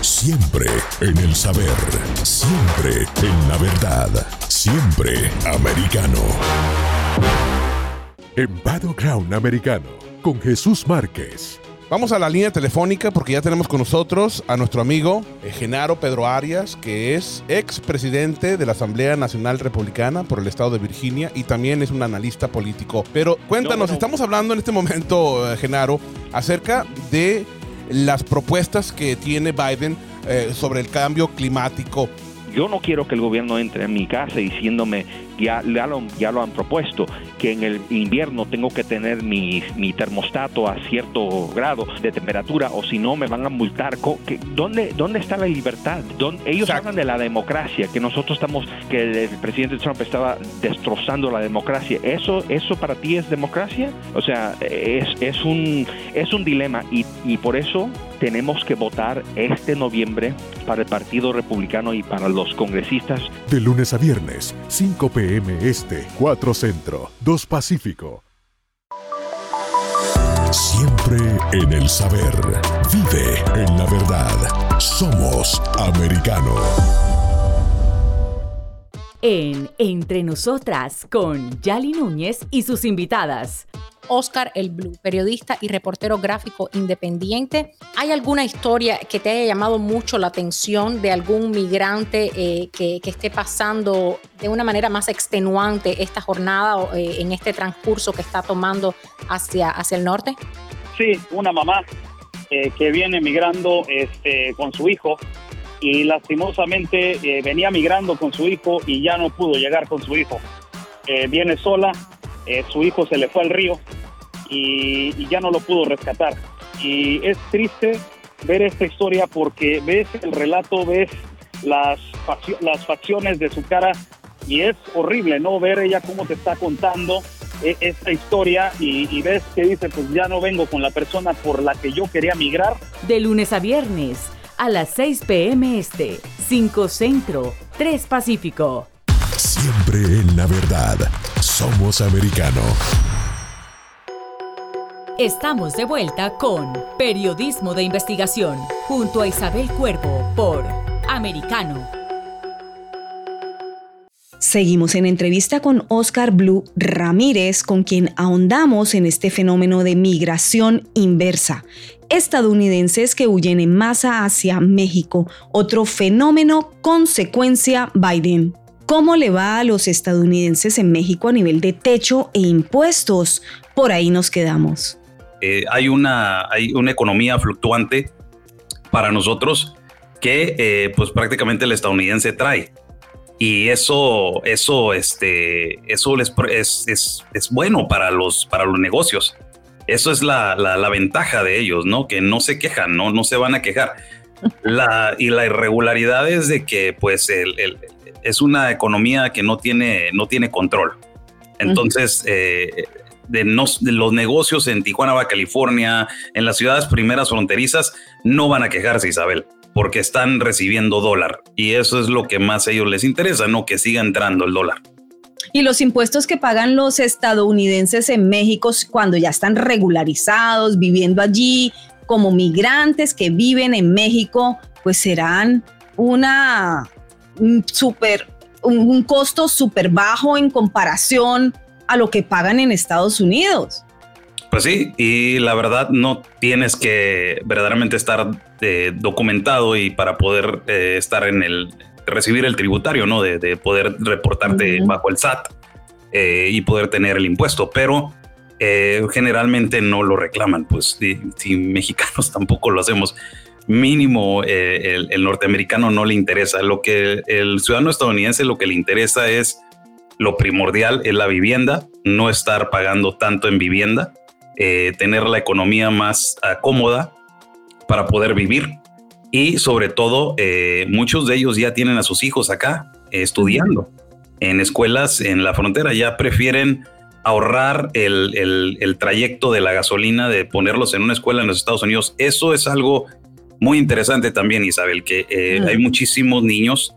Siempre en el saber, siempre en la verdad, siempre americano. En Crown Americano, con Jesús Márquez. Vamos a la línea telefónica porque ya tenemos con nosotros a nuestro amigo eh, Genaro Pedro Arias, que es ex presidente de la Asamblea Nacional Republicana por el estado de Virginia y también es un analista político. Pero cuéntanos, estamos hablando en este momento, eh, Genaro, acerca de las propuestas que tiene Biden eh, sobre el cambio climático. Yo no quiero que el gobierno entre en mi casa diciéndome ya, ya, lo, ya lo han propuesto, que en el invierno tengo que tener mi, mi termostato a cierto grado de temperatura o si no me van a multar. ¿Dónde, dónde está la libertad? Ellos hablan de la democracia, que nosotros estamos, que el presidente Trump estaba destrozando la democracia. ¿Eso, eso para ti es democracia? O sea, es, es, un, es un dilema y, y por eso tenemos que votar este noviembre para el Partido Republicano y para los congresistas. De lunes a viernes, 5 p este, 4 Centro, 2 Pacífico. Siempre en el saber. Vive en la verdad. Somos americano. En Entre Nosotras con Yali Núñez y sus invitadas. Oscar El Blue, periodista y reportero gráfico independiente. ¿Hay alguna historia que te haya llamado mucho la atención de algún migrante eh, que, esté pasando de una manera más extenuante esta jornada eh, en este transcurso que está tomando hacia, hacia el norte? Sí, una mamá eh, que viene migrando este, con su hijo y lastimosamente venía migrando con su hijo y ya no pudo llegar con su hijo. viene sola, su hijo se le fue al río y, ya no lo pudo rescatar. Y es triste ver esta historia porque ves el relato, ves las, las facciones de su cara y es horrible, ¿no? Ver ella cómo te está contando e, esta historia y, y, ves que dice, pues ya no vengo con la persona por la que yo quería migrar. De lunes a viernes, a las 6 p.m. Este, 5 Centro, 3 Pacífico. Siempre en la verdad, somos americano. Estamos de vuelta con Periodismo de Investigación junto a Isabel Cuervo por Americano. Seguimos en entrevista con Oscar Blue Ramírez, con quien ahondamos en este fenómeno de migración inversa. Estadounidenses que huyen en masa hacia México, otro fenómeno consecuencia Biden. ¿Cómo le va a los estadounidenses en México a nivel de techo e impuestos? Por ahí nos quedamos. Eh, hay, una, hay una economía fluctuante para nosotros que eh, pues prácticamente el estadounidense trae. Y eso, eso, este, eso es, es, es, bueno para los, para los negocios. Eso es la, la, ventaja de ellos, ¿no? Que no se quejan, no, no se van a quejar. La, y la irregularidad es de que pues el, es una economía que no tiene, no tiene control. Entonces, eh, de, los negocios en Tijuana, Baja California, en las ciudades primeras fronterizas, no van a quejarse, Isabel, porque están recibiendo dólar. Y eso es lo que más a ellos les interesa, no que siga entrando el dólar. Y los impuestos que pagan los estadounidenses en México cuando ya están regularizados, viviendo allí como migrantes que viven en México, pues serán una super, un costo súper bajo en comparación a lo que pagan en Estados Unidos. Pues sí, y la verdad no tienes que verdaderamente estar eh, documentado y para poder eh, estar en el, recibir el tributario, ¿no? De, poder reportarte bajo el SAT eh, y poder tener el impuesto, pero generalmente no lo reclaman, pues si, mexicanos tampoco lo hacemos. Mínimo el, el norteamericano no le interesa. Lo que el ciudadano estadounidense lo que le interesa es lo primordial es la vivienda, no estar pagando tanto en vivienda, eh, tener la economía más cómoda para poder vivir y sobre todo eh, muchos de ellos ya tienen a sus hijos acá estudiando en escuelas en la frontera, ya prefieren ahorrar el, trayecto de la gasolina, de ponerlos en una escuela en los Estados Unidos. Eso es algo muy interesante también, Isabel, que eh, hay muchísimos niños,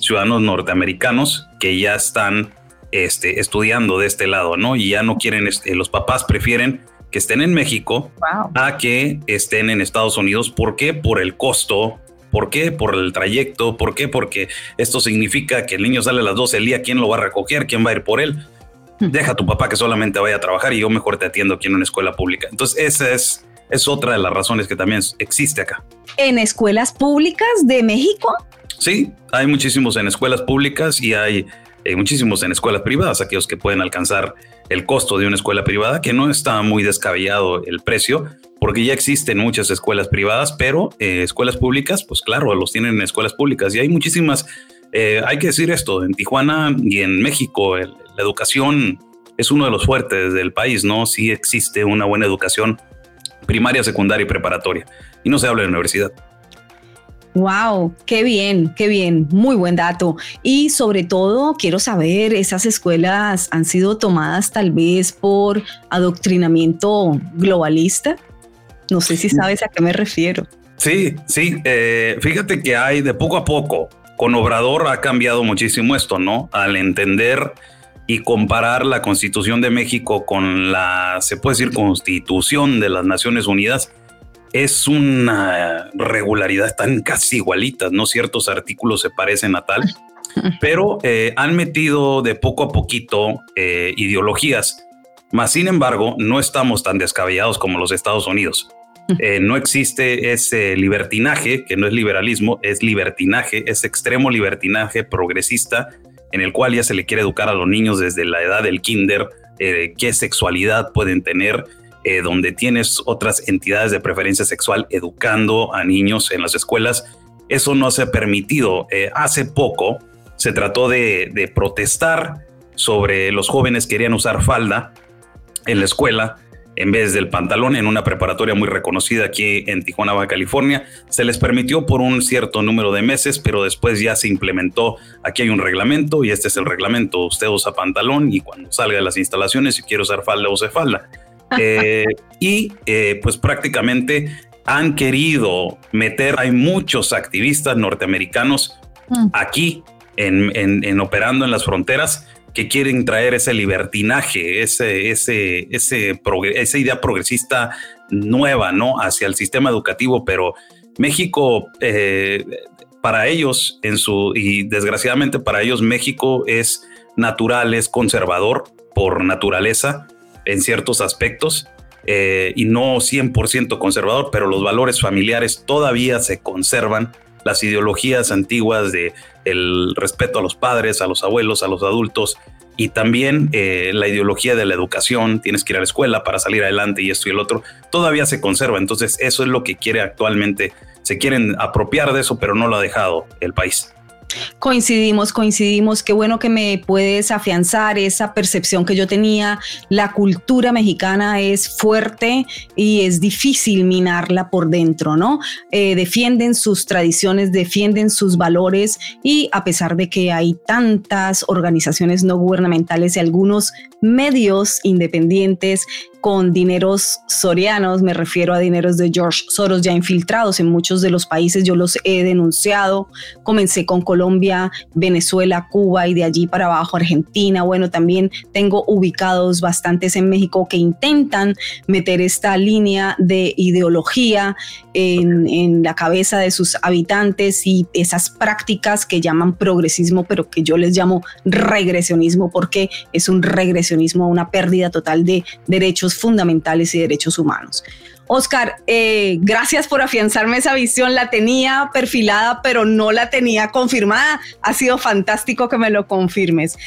ciudadanos norteamericanos, que ya están este, estudiando de este lado, ¿no? Y ya no quieren, este, los papás prefieren que estén en México a que estén en Estados Unidos. ¿Por qué? Por el costo. ¿Por qué? Por el trayecto. ¿Por qué? Porque esto significa que el niño sale a las 12 del día. ¿Quién lo va a recoger? ¿Quién va a ir por él? Deja a tu papá que solamente vaya a trabajar y yo mejor te atiendo aquí en una escuela pública. Entonces, esa es es otra de las razones que también existe acá. ¿En escuelas públicas de México? Sí, hay muchísimos en escuelas públicas y hay eh, muchísimos en escuelas privadas, aquellos que pueden alcanzar el costo de una escuela privada, que no está muy descabellado el precio, porque ya existen muchas escuelas privadas, pero eh, escuelas públicas, pues claro, los tienen en escuelas públicas y hay muchísimas, eh, hay que decir esto, en Tijuana y en México la educación es uno de los fuertes del país, ¿no? Sí existe una buena educación primaria, secundaria y preparatoria, y no se habla de universidad. Wow, qué bien, qué bien, muy buen dato. Y sobre todo quiero saber, esas escuelas han sido tomadas tal vez por adoctrinamiento globalista. No sé si sabes a qué me refiero. Sí, sí, eh, fíjate que hay de poco a poco, con Obrador ha cambiado muchísimo esto, ¿no? Al entender y comparar la Constitución de México con la, se puede decir, Constitución de las Naciones Unidas, es una regularidad, están casi igualitas, ¿no? Ciertos artículos se parecen a tal, pero eh, han metido de poco a poquito eh, ideologías. Más sin embargo, no estamos tan descabellados como los Estados Unidos. Eh, no existe ese libertinaje, que no es liberalismo, es libertinaje, es extremo libertinaje progresista, en el cual ya se le quiere educar a los niños desde la edad del kinder, qué sexualidad pueden tener, eh, donde tienes otras entidades de preferencia sexual educando a niños en las escuelas. Eso no se ha permitido. Eh, hace poco se trató de, protestar sobre los jóvenes que querían usar falda en la escuela en vez del pantalón en una preparatoria muy reconocida aquí en Tijuana, Baja California. Se les permitió por un cierto número de meses, pero después ya se implementó. Aquí hay un reglamento y este es el reglamento. Usted usa pantalón y cuando salga de las instalaciones, si quiere usar falda, use falda. Eh, y eh, pues prácticamente han querido meter, hay muchos activistas norteamericanos mm. aquí en, operando en las fronteras que quieren traer ese libertinaje, ese, ese, ese esa idea progresista nueva, ¿no? Hacia el sistema educativo, pero México, eh, para ellos, en su, y desgraciadamente para ellos, México es natural, es conservador por naturaleza, en ciertos aspectos eh, y no 100% conservador, pero los valores familiares todavía se conservan, las ideologías antiguas de el respeto a los padres, a los abuelos, a los adultos y también eh, la ideología de la educación, tienes que ir a la escuela para salir adelante y esto y el otro, todavía se conserva. Entonces eso es lo que quiere actualmente, se quieren apropiar de eso, pero no lo ha dejado el país. Coincidimos, coincidimos. Qué bueno que me puedes afianzar esa percepción que yo tenía. La cultura mexicana es fuerte y es difícil minarla por dentro, ¿no? Eh, defienden sus tradiciones, defienden sus valores y a pesar de que hay tantas organizaciones no gubernamentales y algunos medios independientes con dineros sorianos, me refiero a dineros de George Soros ya infiltrados en muchos de los países, yo los he denunciado, comencé con Colombia, Venezuela, Cuba y de allí para abajo Argentina, bueno, también tengo ubicados bastantes en México que intentan meter esta línea de ideología en, en la cabeza de sus habitantes y esas prácticas que llaman progresismo, pero que yo les llamo regresionismo porque es un regresionismo, una pérdida total de derechos fundamentales y derechos humanos. Oscar, eh, gracias por afianzarme esa visión. La tenía perfilada, pero no la tenía confirmada. Ha sido fantástico que me lo confirmes.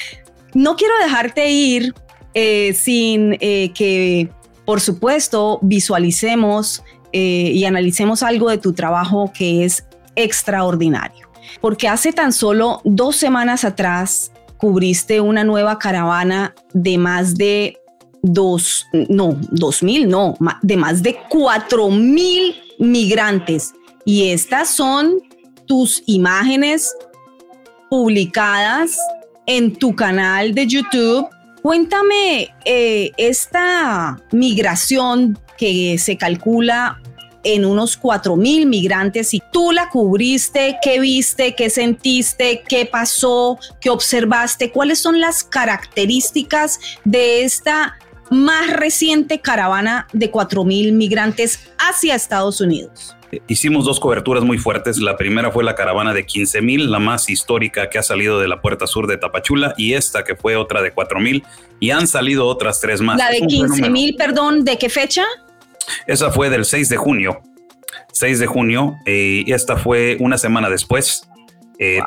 No quiero dejarte ir eh, sin eh, que, por supuesto, visualicemos y analicemos algo de tu trabajo que es extraordinario. Porque hace tan solo dos semanas atrás cubriste una nueva caravana de más de dos, no, dos mil, no, de más de cuatro mil migrantes. Y estas son tus imágenes publicadas en tu canal de YouTube. Cuéntame eh, esta migración que se calcula en unos cuatro mil migrantes y tú la cubriste, qué viste, qué sentiste, qué pasó, qué observaste, cuáles son las características de esta más reciente caravana de 4.000 migrantes hacia Estados Unidos. Hicimos dos coberturas muy fuertes. La primera fue la caravana de 15.000, la más histórica que ha salido de la puerta sur de Tapachula, y esta que fue otra de 4.000, y han salido otras tres más. La de 15.000, perdón, ¿de qué fecha? Esa fue del 6 de junio. 6 de junio, y esta fue una semana después.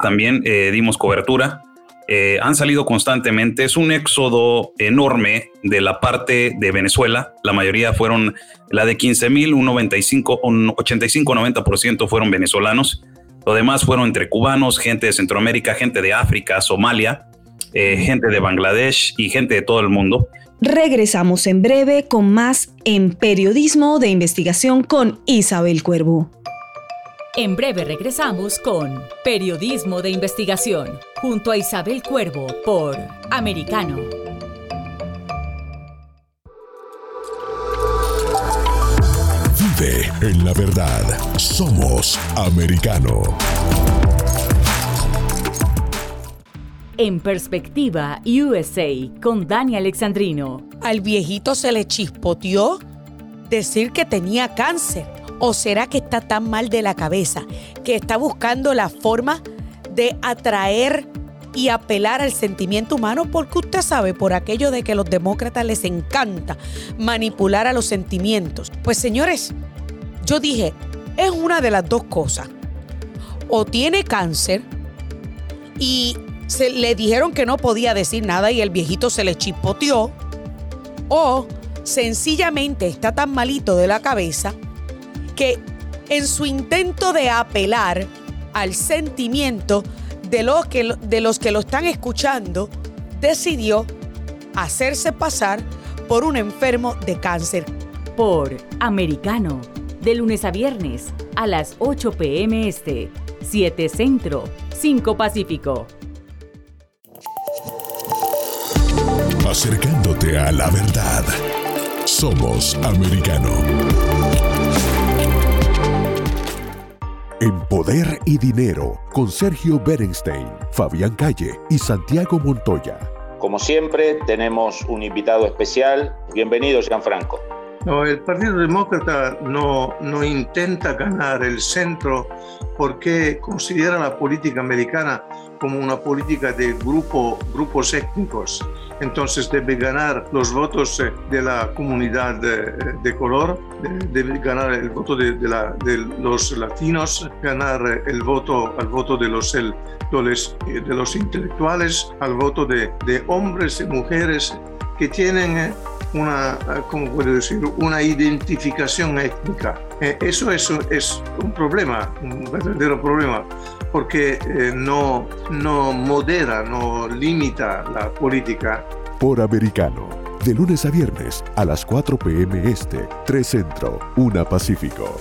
También dimos cobertura eh, han salido constantemente. Es un éxodo enorme de la parte de Venezuela. La mayoría fueron la de 15 mil, un 95, un 85-90% fueron venezolanos. Lo demás fueron entre cubanos, gente de Centroamérica, gente de África, Somalia, eh, gente de Bangladesh y gente de todo el mundo. Regresamos en breve con más en Periodismo de Investigación con Isabel Cuervo. En breve regresamos con Periodismo de Investigación, junto a Isabel Cuervo por Americano. Vive en la verdad. Somos Americano. En perspectiva USA con Dani Alexandrino. Al viejito se le chispoteó decir que tenía cáncer ¿O será que está tan mal de la cabeza que está buscando la forma de atraer y apelar al sentimiento humano? Porque usted sabe, por aquello de que los demócratas les encanta manipular a los sentimientos. Pues señores, yo dije, es una de las dos cosas. O tiene cáncer y se le dijeron que no podía decir nada y el viejito se le chispoteó. O sencillamente está tan malito de la cabeza que en su intento de apelar al sentimiento de los que, de los, que lo están escuchando, decidió hacerse pasar por un enfermo de cáncer. Por Americano, de lunes a viernes a las 8 pm este, 7 Centro, 5 Pacífico. Acercándote a la verdad. Somos Americano. En Poder y Dinero, con Sergio Berenstein, Fabián Calle y Santiago Montoya. Como siempre, tenemos un invitado especial. Bienvenido, Gianfranco. No, el Partido Demócrata no, no intenta ganar el centro porque considera la política americana como una política de grupo, grupos étnicos. Entonces debe ganar los votos eh, de la comunidad de, color, debe ganar el voto de, los latinos, ganar el voto, al voto de los, los intelectuales, al voto de, hombres y mujeres que tienen eh, una, ¿cómo puedo decir? una identificación étnica. Eh, eso es, es un problema, un verdadero problema, porque eh, no, no modera, no limita la política. Por americano, de lunes a viernes a las 4 p.m. Este, 3 Centro, 1 Pacífico.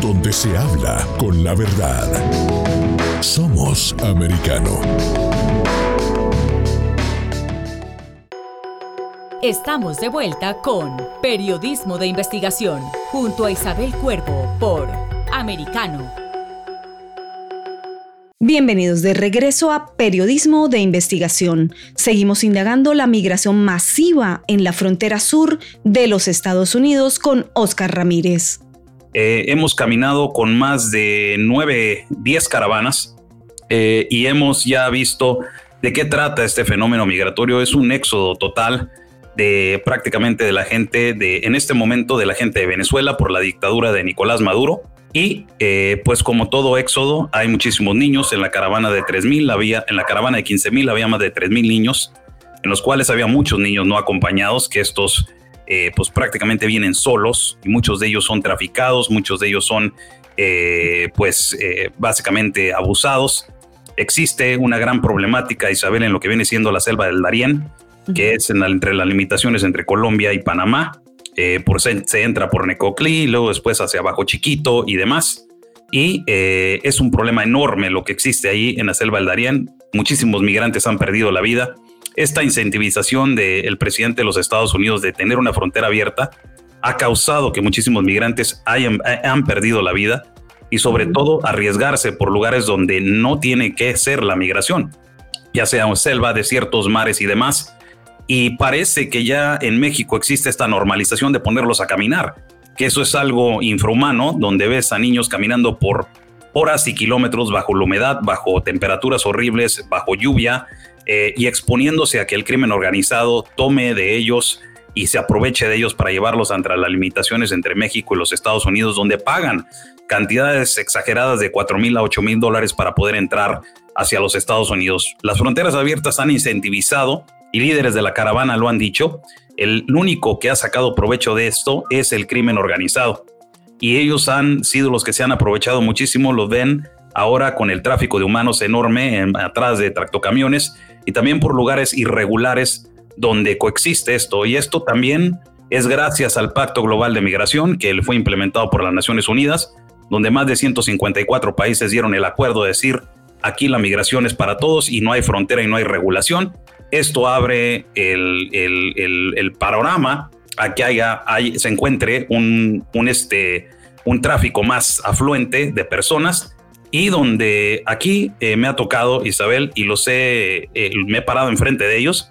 Donde se habla con la verdad. Somos americano. Estamos de vuelta con Periodismo de Investigación junto a Isabel Cuervo por Americano. Bienvenidos de regreso a Periodismo de Investigación. Seguimos indagando la migración masiva en la frontera sur de los Estados Unidos con Oscar Ramírez. Eh, hemos caminado con más de 9, 10 caravanas eh, y hemos ya visto de qué trata este fenómeno migratorio. Es un éxodo total de prácticamente de la gente de, en este momento, de la gente de Venezuela por la dictadura de Nicolás Maduro. Y eh, pues como todo éxodo, hay muchísimos niños. En la caravana de 3.000 había, en la caravana de 15.000 había más de 3.000 niños, en los cuales había muchos niños no acompañados, que estos eh, pues prácticamente vienen solos y muchos de ellos son traficados, muchos de ellos son eh, pues básicamente abusados. Existe una gran problemática, Isabel, en lo que viene siendo la selva del Darién que es entre las limitaciones entre Colombia y Panamá. Eh, por, se, entra por Necoclí, luego después hacia abajo Chiquito y demás. Y eh, es un problema enorme lo que existe ahí en la selva del Darién. Muchísimos migrantes han perdido la vida. Esta incentivización del presidente de los Estados Unidos de tener una frontera abierta ha causado que muchísimos migrantes hayan, han perdido la vida y sobre todo arriesgarse por lugares donde no tiene que ser la migración, ya sea selva, desiertos, mares y demás y parece que ya en México existe esta normalización de ponerlos a caminar, que eso es algo infrahumano, donde ves a niños caminando por horas y kilómetros bajo la humedad, bajo temperaturas horribles, bajo lluvia eh, y exponiéndose a que el crimen organizado tome de ellos y se aproveche de ellos para llevarlos ante las limitaciones entre México y los Estados Unidos, donde pagan cantidades exageradas de 4 mil a 8 mil dólares para poder entrar hacia los Estados Unidos. Las fronteras abiertas han incentivizado y líderes de la caravana lo han dicho. El único que ha sacado provecho de esto es el crimen organizado. Y ellos han sido los que se han aprovechado muchísimo, lo ven ahora con el tráfico de humanos enorme atrás de tractocamiones y también por lugares irregulares donde coexiste esto. Y esto también es gracias al Pacto Global de Migración que fue implementado por las Naciones Unidas, donde más de 154 países dieron el acuerdo de decir aquí la migración es para todos y no hay frontera y no hay regulación. Esto abre el, el, panorama a que haya, se encuentre un, un, este, un tráfico más afluente de personas y donde aquí eh, me ha tocado, Isabel, y lo sé, eh, me he parado enfrente de ellos,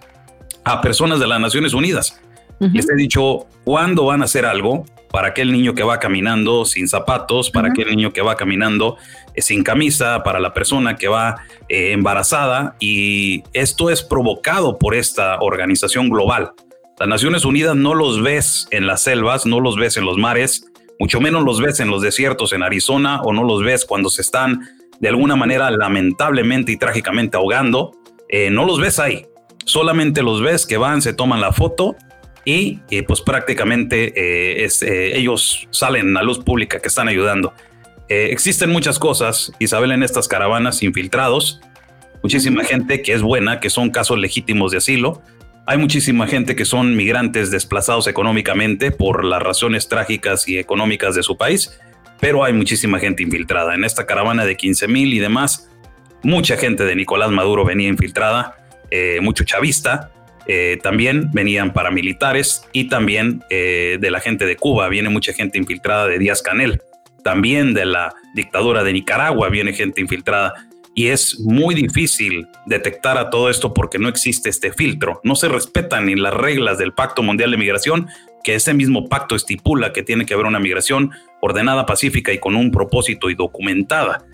a personas de las Naciones Unidas. Les he dicho, ¿cuándo van a hacer algo para aquel niño que va caminando sin zapatos, para aquel niño que va caminando eh, sin camisa, para la persona que va embarazada? Y esto es provocado por esta organización global. Las Naciones Unidas no los ves en las selvas, no los ves en los mares, mucho menos los ves en los desiertos en Arizona o no los ves cuando se están de alguna manera lamentablemente y trágicamente ahogando. Eh, no los ves ahí, solamente los ves que van, se toman la foto y pues prácticamente eh, eh, ellos salen a luz pública que están ayudando. existen muchas cosas, Isabel, en estas caravanas infiltrados, muchísima gente que es buena, que son casos legítimos de asilo, hay muchísima gente que son migrantes desplazados económicamente por las razones trágicas y económicas de su país, pero hay muchísima gente infiltrada. En esta caravana de 15 mil y demás, mucha gente de Nicolás Maduro venía infiltrada, eh, mucho chavista, eh, también venían paramilitares y también eh, de la gente de Cuba, viene mucha gente infiltrada de Díaz Canel, también de la dictadura de Nicaragua viene gente infiltrada y es muy difícil detectar a todo esto porque no existe este filtro. No se respetan ni las reglas del Pacto Mundial de Migración, que ese mismo pacto estipula que tiene que haber una migración ordenada, pacífica y con un propósito y documentada.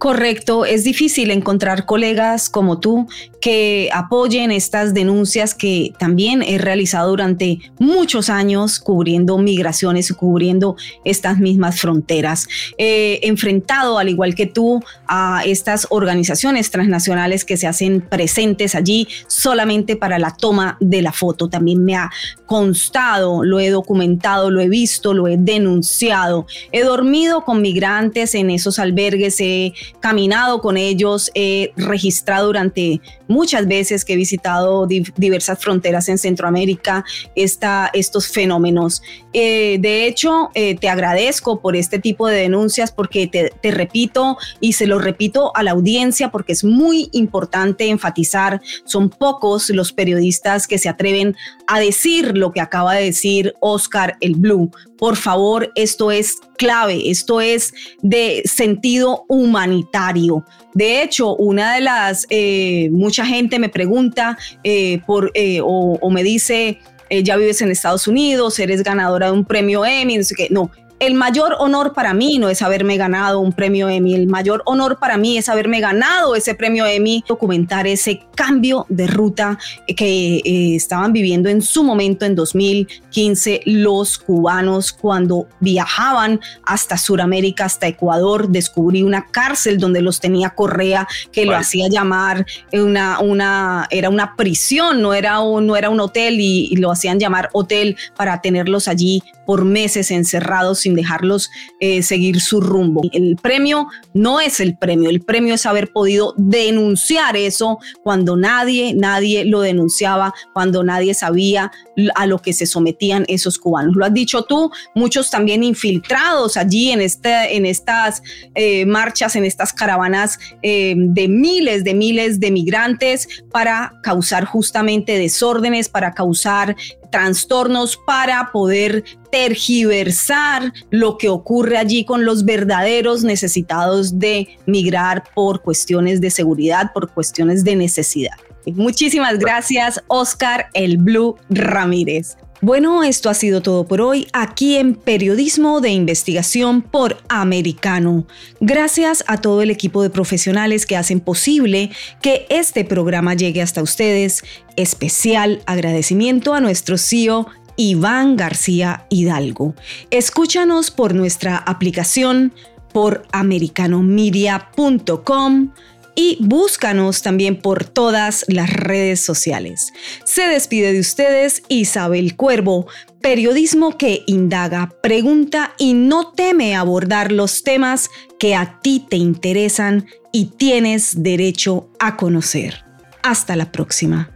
Correcto, es difícil encontrar colegas como tú que apoyen estas denuncias que también he realizado durante muchos años cubriendo migraciones y cubriendo estas mismas fronteras. He enfrentado, al igual que tú, a estas organizaciones transnacionales que se hacen presentes allí solamente para la toma de la foto. También me ha constado, lo he documentado, lo he visto, lo he denunciado. He dormido con migrantes en esos albergues, he caminado con ellos, he registrado durante muchas veces que he visitado diversas fronteras en Centroamérica estos fenómenos. Eh, de hecho, eh, te agradezco por este tipo de denuncias porque te, te repito y se lo repito a la audiencia porque es muy importante enfatizar, son pocos los periodistas que se atreven a decir lo que acaba de decir Oscar el Blue. Por favor, esto es clave, esto es de sentido humanitario. De hecho, una de las, eh, mucha gente me pregunta eh, por, eh, o, me dice, ya vives en Estados Unidos, eres ganadora de un premio Emmy, no sé qué. No, el mayor honor para mí no es haberme ganado un premio Emmy, el mayor honor para mí es haberme ganado ese premio Emmy, documentar ese cambio de ruta que eh, estaban viviendo en su momento en 2015 los cubanos cuando viajaban hasta Sudamérica, hasta Ecuador, descubrí una cárcel donde los tenía Correa que lo hacía llamar una, una, era una prisión, no era un, no era un hotel y, y lo hacían llamar hotel para tenerlos allí por meses encerrados sin dejarlos eh, seguir su rumbo. El premio no es el premio, el premio es haber podido denunciar eso cuando nadie, nadie lo denunciaba, cuando nadie sabía a lo que se sometían esos cubanos. Lo has dicho tú, muchos también infiltrados allí en, este, en estas eh, marchas, en estas caravanas eh, de miles, de miles de migrantes para causar justamente desórdenes, para causar trastornos para poder tergiversar lo que ocurre allí con los verdaderos necesitados de migrar por cuestiones de seguridad, por cuestiones de necesidad. Muchísimas gracias, Oscar El Blue Ramírez. Bueno, esto ha sido todo por hoy aquí en Periodismo de Investigación por Americano. Gracias a todo el equipo de profesionales que hacen posible que este programa llegue hasta ustedes. Especial agradecimiento a nuestro CEO Iván García Hidalgo. Escúchanos por nuestra aplicación, por americanomedia.com y búscanos también por todas las redes sociales. Se despide de ustedes Isabel Cuervo, periodismo que indaga, pregunta y no teme abordar los temas que a ti te interesan y tienes derecho a conocer. Hasta la próxima.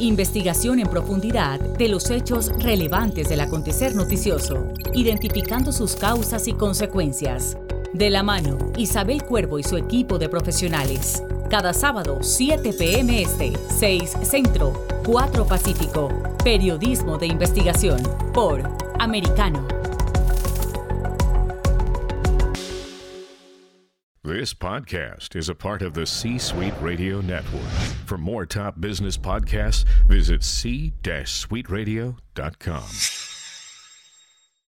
Investigación en profundidad de los hechos relevantes del acontecer noticioso, identificando sus causas y consecuencias. De la mano, Isabel Cuervo y su equipo de profesionales. Cada sábado, 7 p.m. Este, 6 Centro, 4 Pacífico. Periodismo de investigación por Americano. This podcast is a part of the C Suite Radio Network. For more top business podcasts, visit c-suiteradio.com.